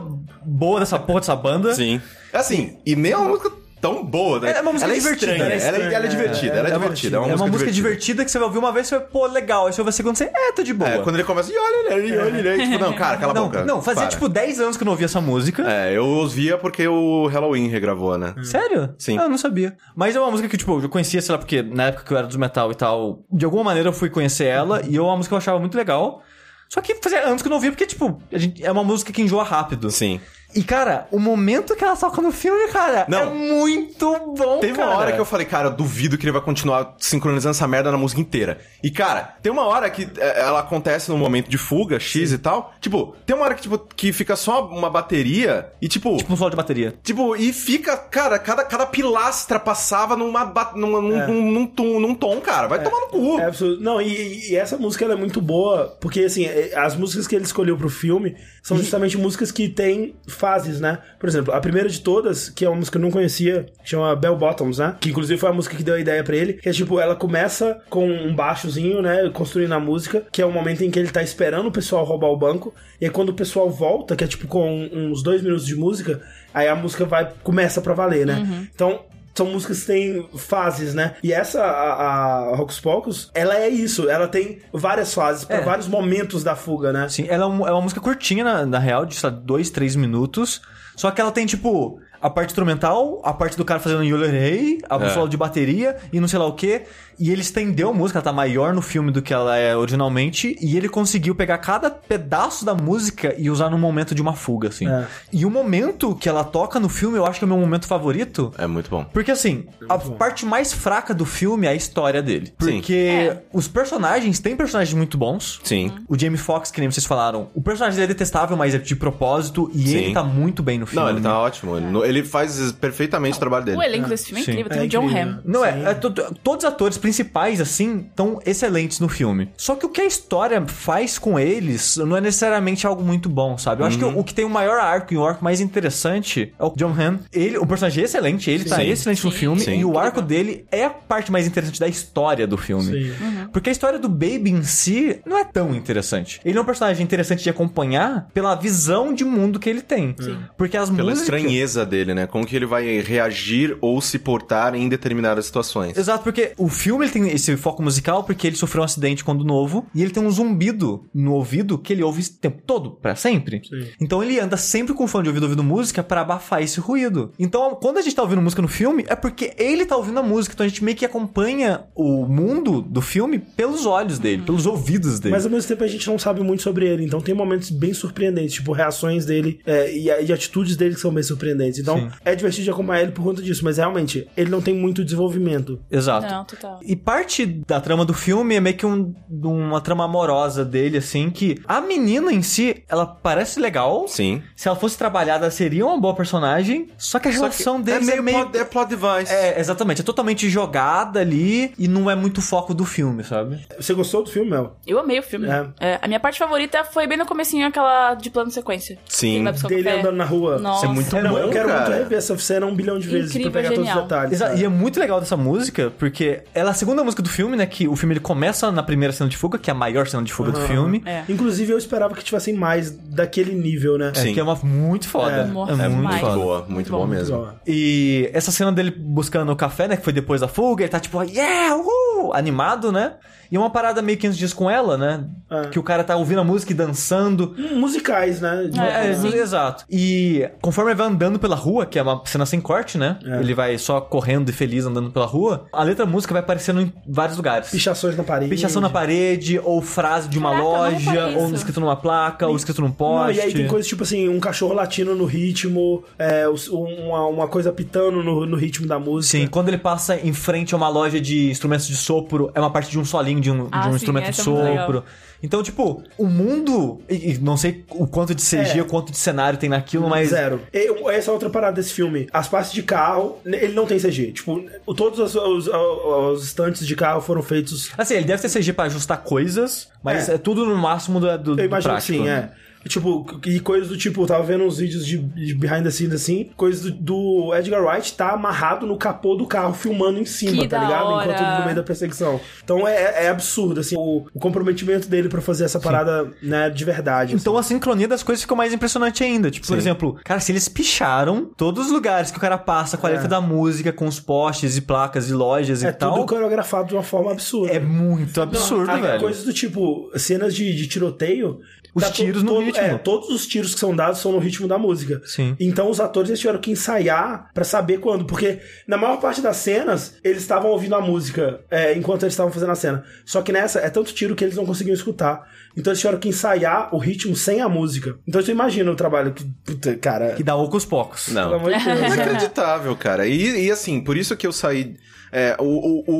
boa dessa porra dessa banda. Sim. É assim, e nem é uma música tão boa, né? É uma música ela é divertida. estranha, Ela é ela, é- ela é divertida, ela é, divertida. É uma, é uma música divertida. divertida que você vai ouvir uma vez e você vai, pô, legal. Aí você vai ver a segunda você, é, tá de boa. É, quando ele começa, e olha ele, e olha ele. Tipo, não, cara, cala a não, boca. não, fazia para. tipo 10 anos que eu não ouvia essa música. É, eu ouvia porque o Halloween regravou, né? Sério? Sim. Ah, eu não sabia. Mas é uma música que, tipo, eu conhecia, sei lá, porque na época que eu era dos metal e tal, de alguma maneira eu fui conhecer ela e é uma música que eu achava muito legal. Só que fazia anos que eu não ouvia, porque, tipo, a gente, é uma música que enjoa rápido. Sim. E, cara, o momento que ela toca no filme, cara, Não. é muito bom, Teve cara. uma hora que eu falei, cara, eu duvido que ele vai continuar sincronizando essa merda na música inteira. E, cara, tem uma hora que é, ela acontece num momento de fuga, X e tal. Tipo, tem uma hora que, tipo, que fica só uma bateria e, tipo. Tipo um solo de bateria. Tipo, e fica, cara, cada, cada pilastra passava numa, numa- num, num, num tom, num tom, cara. Vai tomar no cu. É absurdo. Não, e, e essa música ela é muito boa, porque assim, é- as músicas que ele escolheu pro filme são justamente músicas que têm fases, né? Por exemplo, a primeira de todas, que é uma música que eu não conhecia, que chama Bell Bottoms, né? Que inclusive foi a música que deu a ideia pra ele, que é tipo, ela começa com um baixozinho, né? Construindo a música, que é o momento em que ele tá esperando o pessoal roubar o banco, e aí quando o pessoal volta, que é tipo com uns dois minutos de música, aí a música vai, começa pra valer, né? Então, são músicas que têm fases, né? E essa, a, a Hocus Pocus, ela é isso. Ela tem várias fases, pra É. vários momentos da fuga, né? Sim, ela é, é uma música curtinha, na, na real, de, sei lá, dois, três minutos. Só que ela tem, tipo, a parte instrumental, a parte do cara fazendo Yolerei, a É. solo de bateria e não sei lá o que. E ele estendeu a música, ela tá maior no filme do que ela é originalmente. E ele conseguiu pegar cada pedaço da música e usar num momento de uma fuga, assim. É. E o momento que ela toca no filme, eu acho que é o meu momento favorito. É muito bom. Porque assim, a parte mais fraca do filme é a história dele. Sim. Porque É. os personagens, tem personagens muito bons. Sim. O Jamie Foxx, que nem vocês falaram, o personagem dele é detestável, mas é de propósito, e Sim. ele tá muito bem no filme. Não, ele tá ótimo. Ele, ele faz perfeitamente o trabalho dele. O elenco desse filme é Sim. incrível. Tem É o John. Hamm. Não Sim. é, é to- todos os atores principais, assim, estão excelentes no filme. Só que o que a história faz com eles não é necessariamente algo muito bom, sabe? Eu acho que Uhum. o, o que tem o maior arco e o arco mais interessante é o John Hamm. Ele, o personagem é excelente, ele tá Sim. excelente no Sim. filme, Sim. e o arco dele é a parte mais interessante da história do filme. Sim. Porque a história do Baby em si não é tão interessante. Ele é um personagem interessante de acompanhar pela visão de mundo que ele tem. Porque as Pela músicas... estranheza dele, né? Como que ele vai reagir ou se portar em determinadas situações. Exato, porque o filme ele tem esse foco musical porque ele sofreu um acidente quando novo e ele tem um zumbido no ouvido que ele ouve o tempo todo, pra sempre. Sim. Então ele anda sempre com fone de ouvido ouvindo música pra abafar esse ruído. Então quando a gente tá ouvindo música no filme é porque ele tá ouvindo a música, então a gente meio que acompanha o mundo do filme pelos olhos dele, pelos ouvidos dele. Mas ao mesmo tempo a gente não sabe muito sobre ele, então tem momentos bem surpreendentes, tipo reações dele é, e, e atitudes dele que são bem surpreendentes. Então, Sim. é divertido de acompanhar ele por conta disso, mas realmente, ele não tem muito desenvolvimento. Exato. Não, total. E parte da trama do filme é meio que um- uma trama amorosa dele, assim, que a menina em si, ela parece legal. Sim. Se ela fosse trabalhada, seria uma boa personagem. Só que a Só relação que deles é é meio, meio. plot, é plot device. É, exatamente. É totalmente jogada ali e não é muito foco do filme, sabe? Você gostou do filme, Mel? Eu amei o filme. É. É, a minha parte favorita foi bem no comecinho, aquela de plano sequência. Sim. Dele café. andando na rua. Nossa. Isso é muito Não, bom, eu quero cara. rever essa cena um bilhão de vezes Incrível, pra pegar todos genial. os detalhes. Exato. sabe? E é muito legal dessa música, porque ela é a segunda música do filme, né? Que o filme ele começa na primeira cena de fuga, que é a maior cena de fuga do filme. É. Inclusive, eu esperava que tivessem mais daquele nível, né? É, Sim. que é uma muito foda. É. É, É muito muito foda. boa, muito boa mesmo. Ó, E essa cena dele buscando o café, né? Que foi depois da fuga, ele tá tipo, yeah, uhul, animado, né? E uma parada meio que antes disso com ela, né? É. Que o cara tá ouvindo a música e dançando. Musicais, né? É, sim. exato. E conforme ele vai andando pela rua, que é uma cena sem corte, né? É. Ele vai só correndo e feliz andando pela rua. A letra da música vai aparecendo em vários lugares. Pichações na parede. Pichação na parede, ou frase de uma Caraca, não loja, ou escrito numa placa, ou escrito num Não, poste. e aí tem coisas tipo assim, um cachorro latindo no ritmo, é, uma, uma coisa pitando no, no ritmo da música. Sim, quando ele passa em frente a uma loja de instrumentos de sopro, é uma parte de um solinho de um, Ah, de um sim, instrumento de é muito legal. sopro. Então, tipo, o mundo. E, e não sei o quanto de CG, É. o quanto de cenário tem naquilo, mas. Zero. E- essa é outra parada desse filme. As partes de carro, ele não tem CG. Tipo, todos os, os, os estantes de carro foram feitos. Assim, ele deve ter CG pra ajustar coisas, mas É. é, tudo no máximo do, do, Eu do imagino prático. que sim, é. Tipo, e coisas do tipo, eu tava vendo uns vídeos de, de behind the scenes assim, coisas do, do Edgar Wright tá amarrado no capô do carro, filmando em cima, Que tá da ligado? hora. Enquanto no meio da perseguição. Então é, é absurdo, assim, o, o comprometimento dele pra fazer essa parada, né, de verdade. Então assim. a sincronia das coisas ficou mais impressionante ainda. Tipo, por Sim. exemplo, cara, se eles picharam todos os lugares que o cara passa com a É. letra da música, com os postes e placas e lojas é e tal. tudo coreografado de uma forma absurda. É muito absurdo, Ah, velho. Coisas do tipo, cenas de, de tiroteio. Os tá tiros no todo- ritmo. É, todos os tiros que são dados são no ritmo da música. Sim. Então os atores eles tiveram que ensaiar pra saber quando. Porque na maior parte das cenas, eles estavam ouvindo a música é, enquanto eles estavam fazendo a cena. Só que nessa é tanto tiro que eles não conseguiam escutar. Então eles tiveram que ensaiar o ritmo sem a música. Então você imagina o trabalho que. Puta, cara. Que dá ocos pocos. Pelo Não. amor de Deus. né? Inacreditável, cara. E, e assim, por isso que eu saí. é, o, o, o,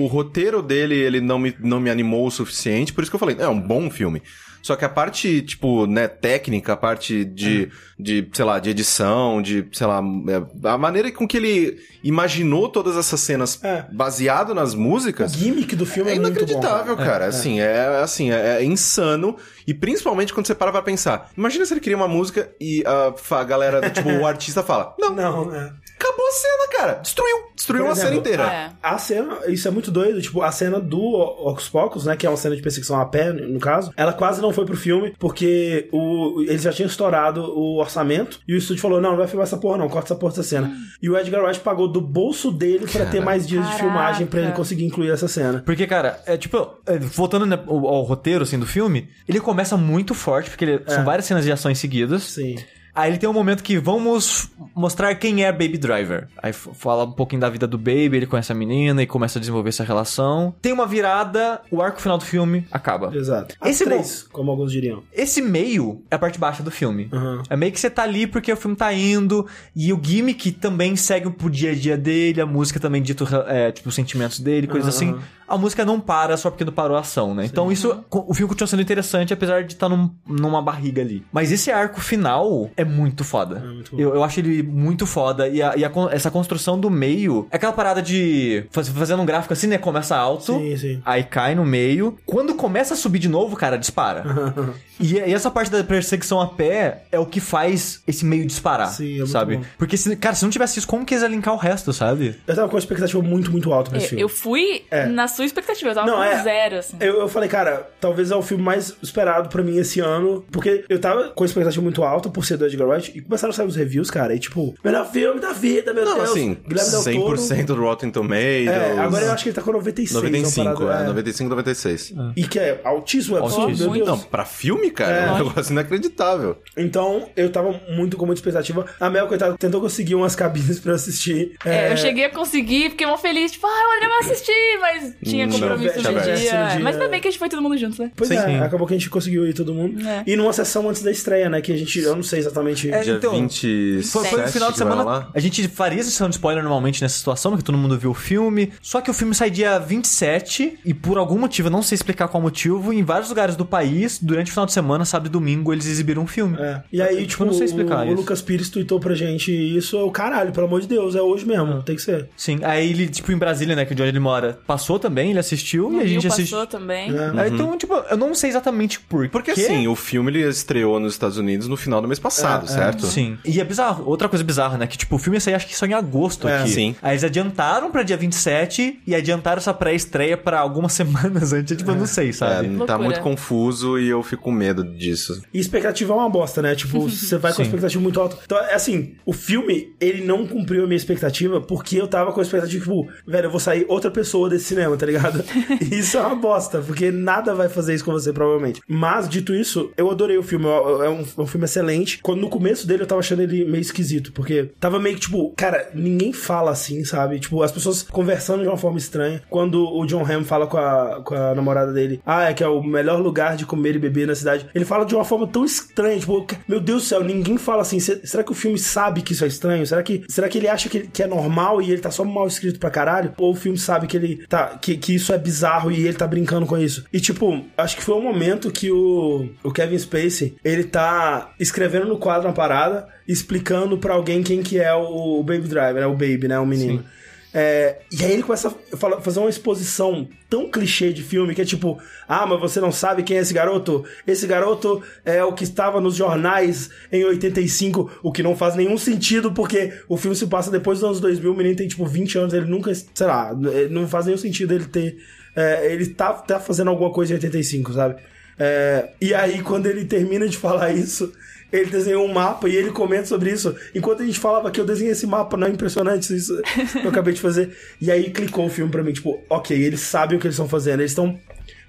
o, o roteiro dele, ele não me, não me animou o suficiente, por isso que eu falei, é um bom filme. Só que a parte, tipo, né, técnica, a parte de, de sei lá, de edição, de, sei lá, é, a maneira com que ele imaginou todas essas cenas É. baseado nas O músicas. gimmick do filme é, É muito bom. inacreditável, cara. Assim, é assim, é, é insano. E principalmente quando você para pra pensar. Imagina se ele cria uma música e a, a galera, tipo, o artista fala: Não, Não, é. acabou a cena, cara. Destruiu. Destruiu Por a cena exemplo, inteira. É. A cena, isso é muito doido, tipo, a cena do Ocus Pocus, né, que é uma cena de perseguição a pé, no caso, ela quase não foi pro filme, porque o, eles já tinham estourado o orçamento, e o estúdio falou, não, não vai filmar essa porra não, corta essa porra dessa cena. E o Edgar Wright pagou do bolso dele pra ter mais dias de Caraca. filmagem pra ele conseguir incluir essa cena. Porque, cara, é tipo, é, voltando né, ao, ao roteiro, assim, do filme, ele começa muito forte, porque ele- são várias cenas de ações seguidas. Sim. Aí ele tem um momento que vamos mostrar quem é Baby Driver. Aí fala um pouquinho da vida do Baby, ele conhece a menina e começa a desenvolver essa relação. Tem uma virada, o arco final do filme acaba. Exato. As Esse três, como alguns diriam. Esse meio é a parte baixa do filme. Uhum. É meio que você tá ali porque o filme tá indo e o gimmick também segue pro dia a dia dele, a música também dita é, tipo, os sentimentos dele, coisas assim. A música não para só porque não parou a ação, né? Então isso, co- o filme continua sendo interessante apesar de estar num- numa barriga ali. Mas esse arco final é muito foda. É muito eu, eu, acho ele muito foda. E, a, e a, essa construção do meio é aquela parada de fazendo um gráfico assim, né? Começa alto, sim, sim. aí cai no meio. Quando começa a subir de novo, cara, dispara. e, e, essa parte da perseguição a pé é o que faz esse meio disparar, sim, é sabe? Bom. Porque, se, cara, se não tivesse isso, como que eles linkar o resto, sabe? Eu tava com uma expectativa muito, muito alta pra esse eu, filme. Eu fui é. na sua expectativa, eu tava não, com é, zero, assim. Eu, eu falei, cara, talvez é o filme mais esperado pra mim esse ano, porque eu tava com a expectativa muito alta por ser 2000 de Garage e começaram a sair os reviews, cara. E tipo, melhor filme da vida, meu não, Deus. Assim, 100% do Rotten Tomatoes. É, agora eu acho que ele tá com 96. 95, parada, é, é. 95, 96. É. E que é altíssimo, é altíssimo. Não, pra filme, cara, é, um é. negócio inacreditável. Então, eu tava muito com muita expectativa. A Mel, coitada, tentou conseguir umas cabines pra assistir. É, eu é. cheguei a conseguir, fiquei mó feliz. Tipo, ah, o André vai assistir, mas tinha compromisso no dia. dia. Mas ainda bem que a gente foi todo mundo junto, né? Pois sim, é, sim. acabou que a gente conseguiu ir todo mundo. E numa sessão antes da estreia, né? Que a gente, eu não sei exatamente exatamente. É, Dia então, 27 Foi, foi no final de semana. A gente faria sessão de spoiler normalmente nessa situação, porque todo mundo viu o filme. Só que o filme sai dia 27 e por algum motivo, eu não sei explicar qual motivo, em vários lugares do país, durante o final de semana, sábado e domingo, eles exibiram um filme. É. E aí, tipo, eu não sei explicar o, o. Lucas Pires tweetou pra gente isso, é o caralho, pelo amor de Deus, é hoje mesmo, tem que ser. Sim, aí ele, tipo, em Brasília, né, que é de onde ele mora, passou também, ele assistiu e a gente assistiu. passou também. É. Aí, Então, tipo, eu não sei exatamente por Porque quê. assim, o filme ele estreou nos Estados Unidos no final do mês passado, É, é. certo? Sim. E é bizarro. Outra coisa bizarra, né? Que, tipo, o filme ia sair acho que só em agosto É. aqui. Sim. Aí eles adiantaram pra dia 27 e adiantaram essa pré-estreia pra algumas semanas antes. Tipo, eu não sei, É, sabe? tá Loucura. muito confuso e eu fico com medo disso. E expectativa é uma bosta, né? Tipo, você vai com a expectativa muito alta. Então, é assim, o filme, ele não cumpriu a minha expectativa porque eu tava com a expectativa, tipo, velho, eu vou sair outra pessoa desse cinema, tá ligado? E isso é uma bosta, porque nada vai fazer isso com você, provavelmente. Mas, dito isso, eu adorei o filme. É um, é um filme excelente. Quando no começo dele eu tava achando ele meio esquisito, porque tava meio que, tipo, cara, ninguém fala assim, sabe? Tipo, as pessoas conversando de uma forma estranha. Quando o John Hamm fala com a, com a namorada dele, ah, é que é o melhor lugar de comer e beber na cidade. Ele fala de uma forma tão estranha, tipo, meu Deus do céu, ninguém fala assim. Se- Será que o filme sabe que isso é estranho? Será que, será que ele acha que, que é normal e ele tá só mal escrito pra caralho? Ou o filme sabe que ele tá, que, que isso é bizarro e ele tá brincando com isso? E tipo, acho que foi um momento que o, o Kevin Spacey, ele tá escrevendo no quadro uma parada, explicando pra alguém quem que é o, Baby Driver, né? O Baby, né? O menino. É, e aí ele começa a fazer uma exposição tão clichê de filme que é tipo, ah, mas você não sabe quem é esse garoto? Esse garoto é o que estava nos jornais em 85, o que não faz nenhum sentido porque o filme se passa depois dos anos 2000, o menino tem tipo 20 anos, ele nunca, sei lá, ele não faz nenhum sentido ele ter. é, ele tá, tá fazendo alguma coisa em 85, sabe? É, e aí, quando ele termina de falar isso, ele desenhou um mapa e ele comenta sobre isso. Enquanto a gente falava que eu desenhei esse mapa, não é impressionante isso que eu acabei de fazer. E aí clicou o filme pra mim, tipo, ok, eles sabem o que eles estão fazendo, eles estão.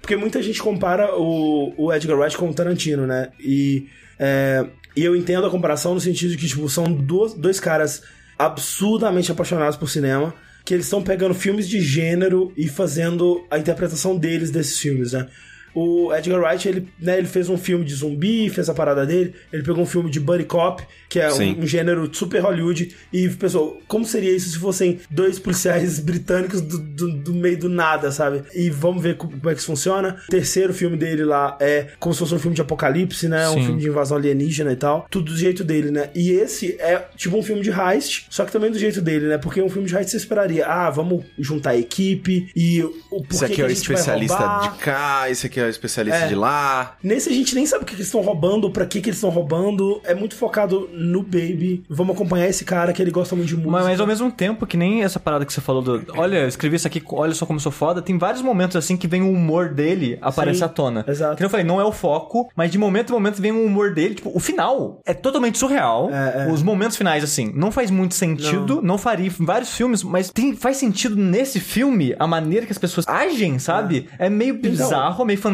Porque muita gente compara o, o Edgar Wright com o Tarantino, né? E, é, e eu entendo a comparação no sentido de que, tipo, são duas, dois caras absurdamente apaixonados por cinema, que eles estão pegando filmes de gênero e fazendo a interpretação deles desses filmes, né? O Edgar Wright, ele, né, ele fez um filme de zumbi, fez a parada dele. Ele pegou um filme de buddy cop, que é um, um gênero super Hollywood, e pensou, como seria isso se fossem dois policiais britânicos do, do- do meio do nada, sabe? E vamos ver como é que isso funciona. O terceiro filme dele lá é como se fosse um filme de apocalipse, né? Um Sim. filme de invasão alienígena e tal. Tudo do jeito dele, né? E esse é tipo um filme de heist, só que também do jeito dele, né? Porque um filme de heist você esperaria, ah, vamos juntar a equipe e o porquê Esse aqui é o especialista de cá, esse aqui é o especialista É. de lá. Nesse a gente nem sabe o que que eles estão roubando, pra que que eles estão roubando. É muito focado no Baby. Vamos acompanhar esse cara que ele gosta muito de música. Mas, mas ao mesmo tempo, que nem essa parada que você falou do. Olha, eu escrevi isso aqui, olha só como eu sou foda. Tem vários momentos assim que vem o humor dele aparece Sim, à tona. exato. Que nem eu falei, não é o foco, mas de momento em momento vem o humor dele. Tipo, o final é totalmente surreal. É, é. Os momentos finais, assim, não faz muito sentido. Não, faria em vários filmes, mas tem, faz sentido nesse filme a maneira que as pessoas agem, sabe? É, meio bizarro, meio fantástico.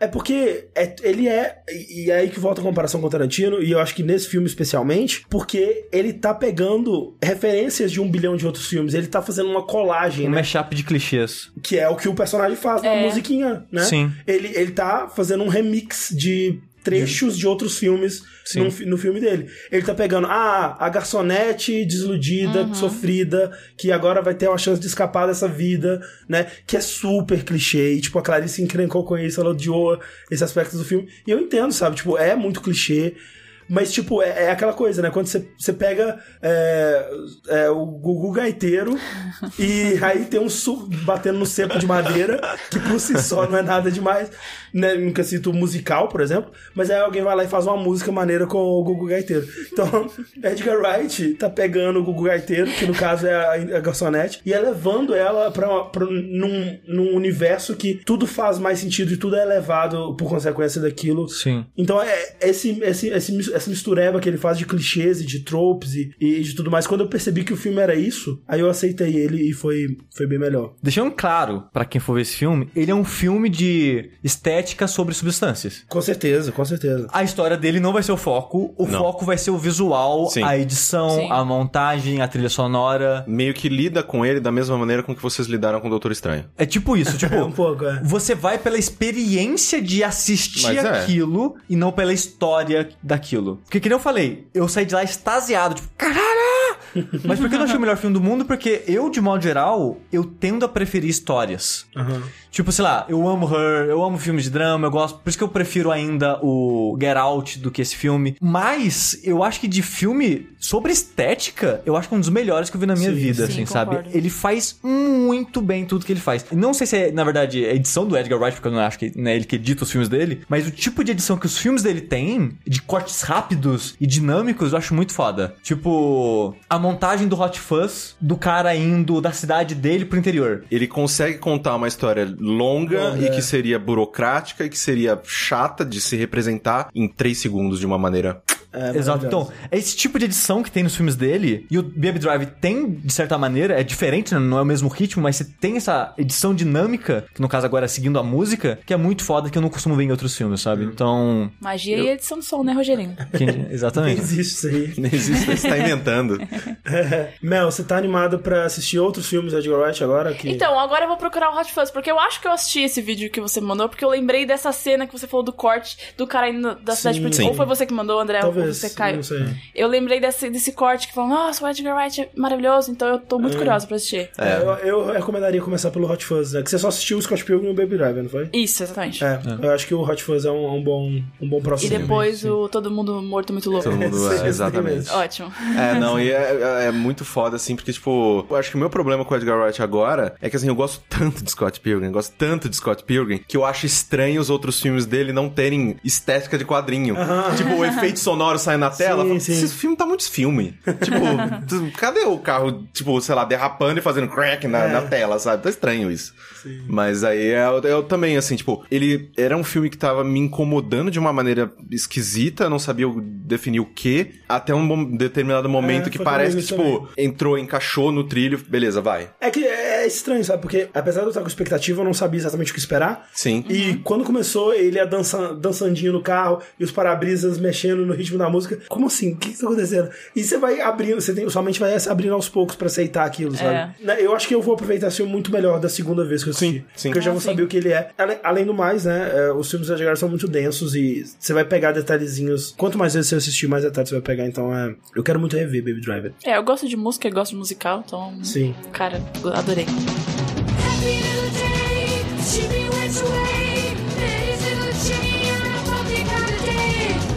É porque é- ele é. E é aí que volta a comparação com o Tarantino, e eu acho que nesse filme especialmente, porque ele tá pegando referências de um bilhão de outros filmes. Ele tá fazendo uma colagem, Um né? mashup de clichês. Que é o que o personagem faz na É. musiquinha, né? Sim. Ele, ele tá fazendo um remix de trechos de outros filmes no, no filme dele. Ele tá pegando, ah, a garçonete desiludida, sofrida, que agora vai ter uma chance de escapar dessa vida, né? Que é super clichê. E, tipo, a Clarice encrencou com isso, ela odiou esse aspecto do filme. E eu entendo, sabe? Tipo, é muito clichê. Mas, tipo, é, é aquela coisa, né? Quando você, você pega é, é, o Gugu Gaiteiro e aí tem um su batendo no cepo de madeira, que por si só não é nada demais, né? Nunca cito musical, por exemplo, mas aí alguém vai lá e faz uma música maneira com o Gugu Gaiteiro. Então, Edgar Wright tá pegando o Gugu Gaiteiro, que no caso é a, a garçonete, e é levando ela pra, pra num, num universo que tudo faz mais sentido e tudo é elevado por consequência daquilo. Sim. Então é esse, esse, esse, essa mistureba que ele faz de clichês e de tropes e, e de tudo mais. Quando eu percebi que o filme era isso, aí eu aceitei ele e foi, foi bem melhor. Deixando claro, pra quem for ver esse filme, ele é um filme de estética sobre substâncias. Com certeza, com certeza. A história dele não vai ser o foco, o Não. foco vai ser o visual, Sim. a edição, Sim. a montagem, a trilha sonora. Meio que lida com ele da mesma maneira com que vocês lidaram com o Doutor Estranho. É tipo isso, tipo, É um pouco, é. você vai pela experiência de assistir Mas é. aquilo e não pela história daquilo. aquilo. Porque, que nem eu falei, eu saí de lá extasiado, tipo, caralho! Mas por que eu não achei o melhor filme do mundo? Porque eu, de modo geral, eu tendo a preferir histórias. Tipo, sei lá, eu amo Her, eu amo filmes de drama, eu gosto. Por isso que eu prefiro ainda o Get Out do que esse filme. Mas eu acho que de filme sobre estética, eu acho que é um dos melhores que eu vi na minha Sim, vida, sim, assim, concordo. sabe? Ele faz muito bem tudo que ele faz. Não sei se é, na verdade, a edição do Edgar Wright, porque eu não acho que né, ele que edita os filmes dele, mas o tipo de edição que os filmes dele têm, de cortes rápidos e dinâmicos, eu acho muito foda. Tipo, a montagem do Hot Fuzz, do cara indo da cidade dele pro interior. Ele consegue contar uma história longa Longa, e é. que seria burocrática e que seria chata de se representar em três segundos de uma maneira. É, Exato. Então, é esse tipo de edição que tem nos filmes dele, e o Baby Drive tem, de certa maneira, é diferente, né? não é o mesmo ritmo, mas você tem essa edição dinâmica, que no caso agora é seguindo a música, que é muito foda, que eu não costumo ver em outros filmes, sabe? Então. Magia e edição de som, né, Rogerinho? quem- exatamente. existe isso aí. Nem existe, você tá inventando. Mel, você tá animado pra assistir outros filmes do Edgar Wright agora? Que... Então, agora eu vou procurar o Hot Fuzz, porque eu acho que eu assisti esse vídeo que você mandou, porque eu lembrei dessa cena que você falou do corte do cara indo da cidade Sim. Sim. Ou foi você que mandou, André, Talvez, ou você, sei. Eu lembrei desse, desse corte que falou, nossa, o Edgar Wright é maravilhoso, então eu tô muito curiosa pra assistir. É, eu, eu recomendaria começar pelo Hot Fuzz, né? Que você só assistiu o Scott Pilgrim e o Baby Driver, não foi? Isso, exatamente. É, eu acho que o Hot Fuzz é um, um bom, um bom E próximo. depois o Todo Mundo Morto Muito Louco. Todo mundo, Sim, é, sim exatamente. Ótimo. É, não, e é, é- é muito foda, assim, porque, tipo, eu acho que o meu problema com o Edgar Wright agora é que, assim, eu gosto tanto de Scott Pilgrim, gosto tanto de Scott Pilgrim, que eu acho estranho os outros filmes dele não terem estética de quadrinho. Tipo, o efeito sonoro sai na tela. Sim, eu falo, sim. Esse filme tá muito filme. tipo, cadê o carro, tipo, sei lá, derrapando e fazendo crack na, É. na tela, sabe? Tá estranho isso. Mas aí eu, eu também, assim, tipo, ele era um filme que tava me incomodando de uma maneira esquisita, não sabia definir o que, até um determinado momento É, que parece que, tipo, entrou, encaixou no trilho, beleza, vai. É que é estranho, sabe? Porque apesar de eu estar com expectativa, eu não sabia exatamente o que esperar. Sim. E quando começou, ele ia dança, dançandinho no carro e os para-brisas mexendo no ritmo da música. Como assim? O que que tá acontecendo? E você vai abrindo, você tem, sua mente vai abrindo aos poucos pra aceitar aquilo, sabe? Né, Eu acho que eu vou aproveitar esse filme muito melhor da segunda vez que eu assisti. Sim, sim. Porque eu já Ah, vou sim. saber o que ele é. Além do mais, né? é, Os filmes da Edgar são muito densos e você vai pegar detalhezinhos. Quanto mais vezes você assistir, mais detalhes você vai pegar. Então é. Eu quero muito rever Baby Driver. É, eu gosto de música, eu gosto de musical, então. Sim. Cara, adorei. Happy